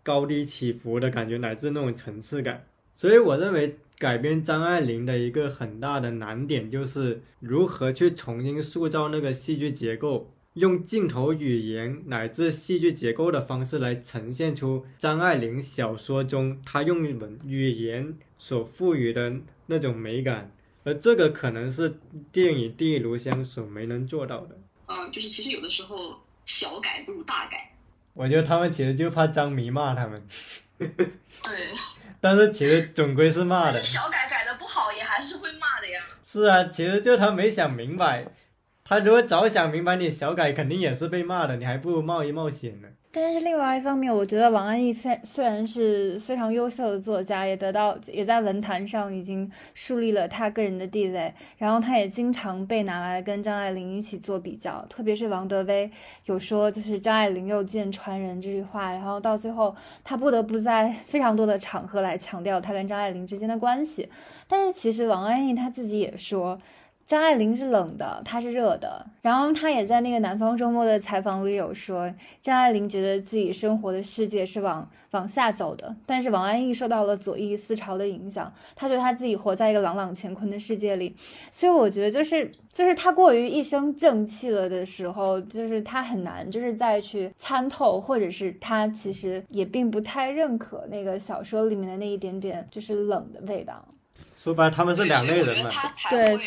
S4: 高低起伏的感觉，乃至那种层次感。所以我认为改编张爱玲的一个很大的难点就是如何去重新塑造那个戏剧结构。用镜头语言乃至戏剧结构的方式来呈现出张爱玲小说中她用文语言所赋予的那种美感，而这个可能是电影《第一炉香》所没能做到的。
S3: 嗯，就是其实有的时候小改不如大改。
S4: 我觉得他们其实就怕张迷骂他们。
S3: 对。
S4: 但是其实总归是骂的。
S3: 小改改的不好也还是会骂的呀。
S4: 是啊，其实就他没想明白。他如果早想明白，你小改肯定也是被骂的，你还不如冒一冒险呢。
S1: 但是另外一方面，我觉得王安忆虽虽然是非常优秀的作家，也得到也在文坛上已经树立了他个人的地位，然后他也经常被拿来跟张爱玲一起做比较，特别是王德威有说就是张爱玲又见传人这句话，然后到最后他不得不在非常多的场合来强调他跟张爱玲之间的关系。但是其实王安忆他自己也说。张爱玲是冷的，她是热的。然后她也在那个南方周末的采访里有说，张爱玲觉得自己生活的世界是往往下走的，但是王安忆受到了左翼思潮的影响，她觉得她自己活在一个朗朗乾坤的世界里。所以我觉得就是就是她过于一身正气了的时候，就是她很难就是再去参透，或者是她其实也并不太认可那个小说里面的那一点点就是冷的味道。
S4: 说白，他们是两类人嘛。
S1: 对。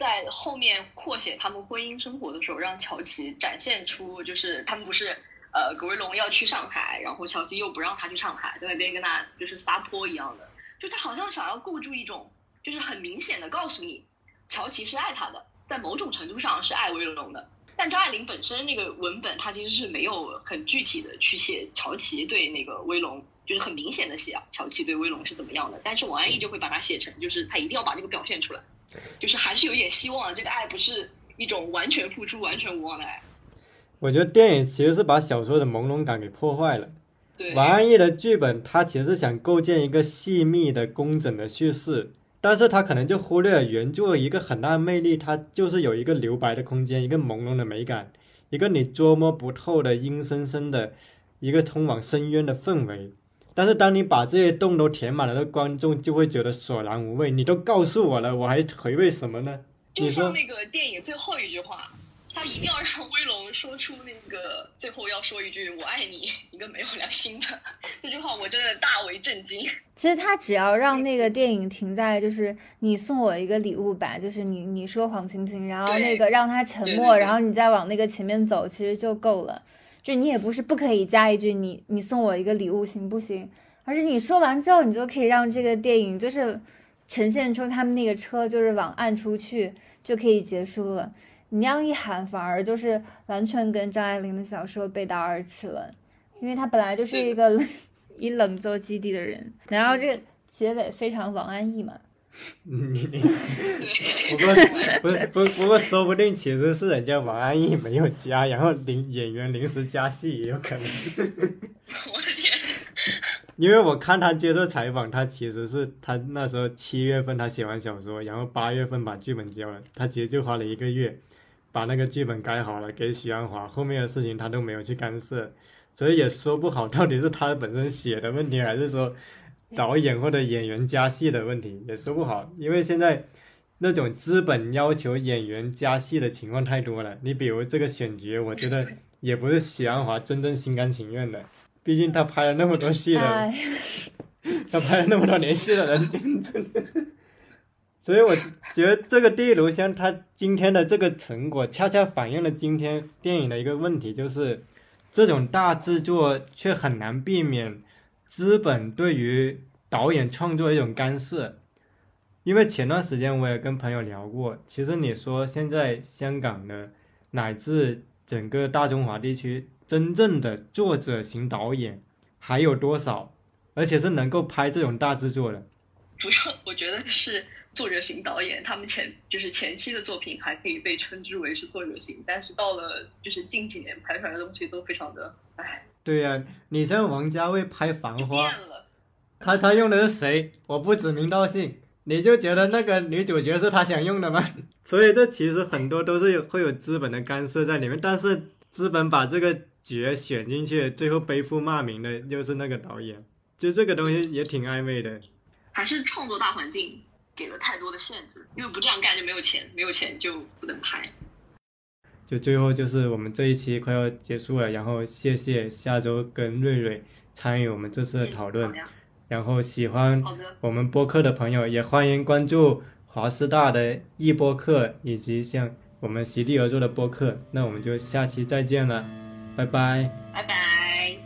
S3: 在后面扩写他们婚姻生活的时候，让乔琪展现出就是他们不是呃葛威龙要去上海，然后乔琪又不让他去上海，在那边跟他就是撒泼一样的，就他好像想要构筑一种就是很明显的告诉你，乔琪是爱他的，在某种程度上是爱威龙的。但张爱玲本身那个文本，她其实是没有很具体的去写乔琪对那个威龙，就是很明显的写啊乔琪对威龙是怎么样的。但是王安忆就会把它写成，就是他一定要把这个表现出来。就是还是有点希望的，这个爱不是一种完全付出、完全无望的爱。
S4: 我觉得电影其实是把小说的朦胧感给破坏了。
S3: 对，
S4: 王安忆的剧本，他其实是想构建一个细密的、工整的叙事，但是他可能就忽略了原著一个很大的魅力，它就是有一个留白的空间，一个朦胧的美感，一个你捉摸不透的阴森森的一个通往深渊的氛围。但是当你把这些洞都填满了，那观众就会觉得索然无味。你都告诉我了，我还回味什么呢？
S3: 就像那个电影最后一句话，他一定要让威龙说出那个最后要说一句“我爱你”，一个没有良心的这句话，我真的大为震惊。
S1: 其实他只要让那个电影停在就是你送我一个礼物吧，就是你你说谎行不行？然后那个让他沉默，然后你再往那个前面走，其实就够了。就你也不是不可以加一句你你送我一个礼物行不行？而是你说完之后，你就可以让这个电影就是呈现出他们那个车就是往暗处去就可以结束了。你那样一喊，反而就是完全跟张爱玲的小说背道而驰了，因为他本来就是一个 以冷做基地的人，然后这个结尾非常王安忆嘛。
S4: 你你，不过不是不不过说不定其实是人家王安忆没有加，然后临演员临时加戏也有可能。
S3: 我的天！
S4: 因为我看他接受采访，他其实是他那时候七月份他写完小说，然后八月份把剧本交了，他其实就花了一个月把那个剧本改好了给许鞍华，后面的事情他都没有去干涉，所以也说不好到底是他本身写的问题，还是说。导演或者演员加戏的问题也说不好，因为现在那种资本要求演员加戏的情况太多了。你比如这个选角，我觉得也不是许鞍华真正心甘情愿的，毕竟他拍了那么多戏了，他拍了那么多年戏的人，所以我觉得这个《第一炉香》它今天的这个成果，恰恰反映了今天电影的一个问题，就是这种大制作却很难避免。资本对于导演创作一种干涉。因为前段时间我也跟朋友聊过，其实你说现在香港的乃至整个大中华地区真正的作者型导演还有多少？而且是能够拍这种大制作的。
S3: 主要我觉得是作者型导演，他们前就是前期的作品还可以被称之为是作者型，但是到了就是近几年拍出来的东西都非常的唉。
S4: 对呀，你像王家卫拍《繁花》，他他用的是谁？我不指名道姓。你就觉得那个女主角是他想用的吗？所以这其实很多都是有会有资本的干涉在里面，但是资本把这个角选进去，最后背负骂名的又是那个导演，就这个东西也挺暧昧的。
S3: 还是创作大环境给了太多的限制，因为不这样干就没有钱，没有钱就不能拍。
S4: 就最后就是我们这一期快要结束了，然后谢谢下周跟瑞瑞参与我们这次的讨论。然后喜欢我们播客的朋友，也欢迎关注华师大的易播客，以及像我们席地而坐的播客。那我们就下期再见了，拜拜，
S3: 拜拜。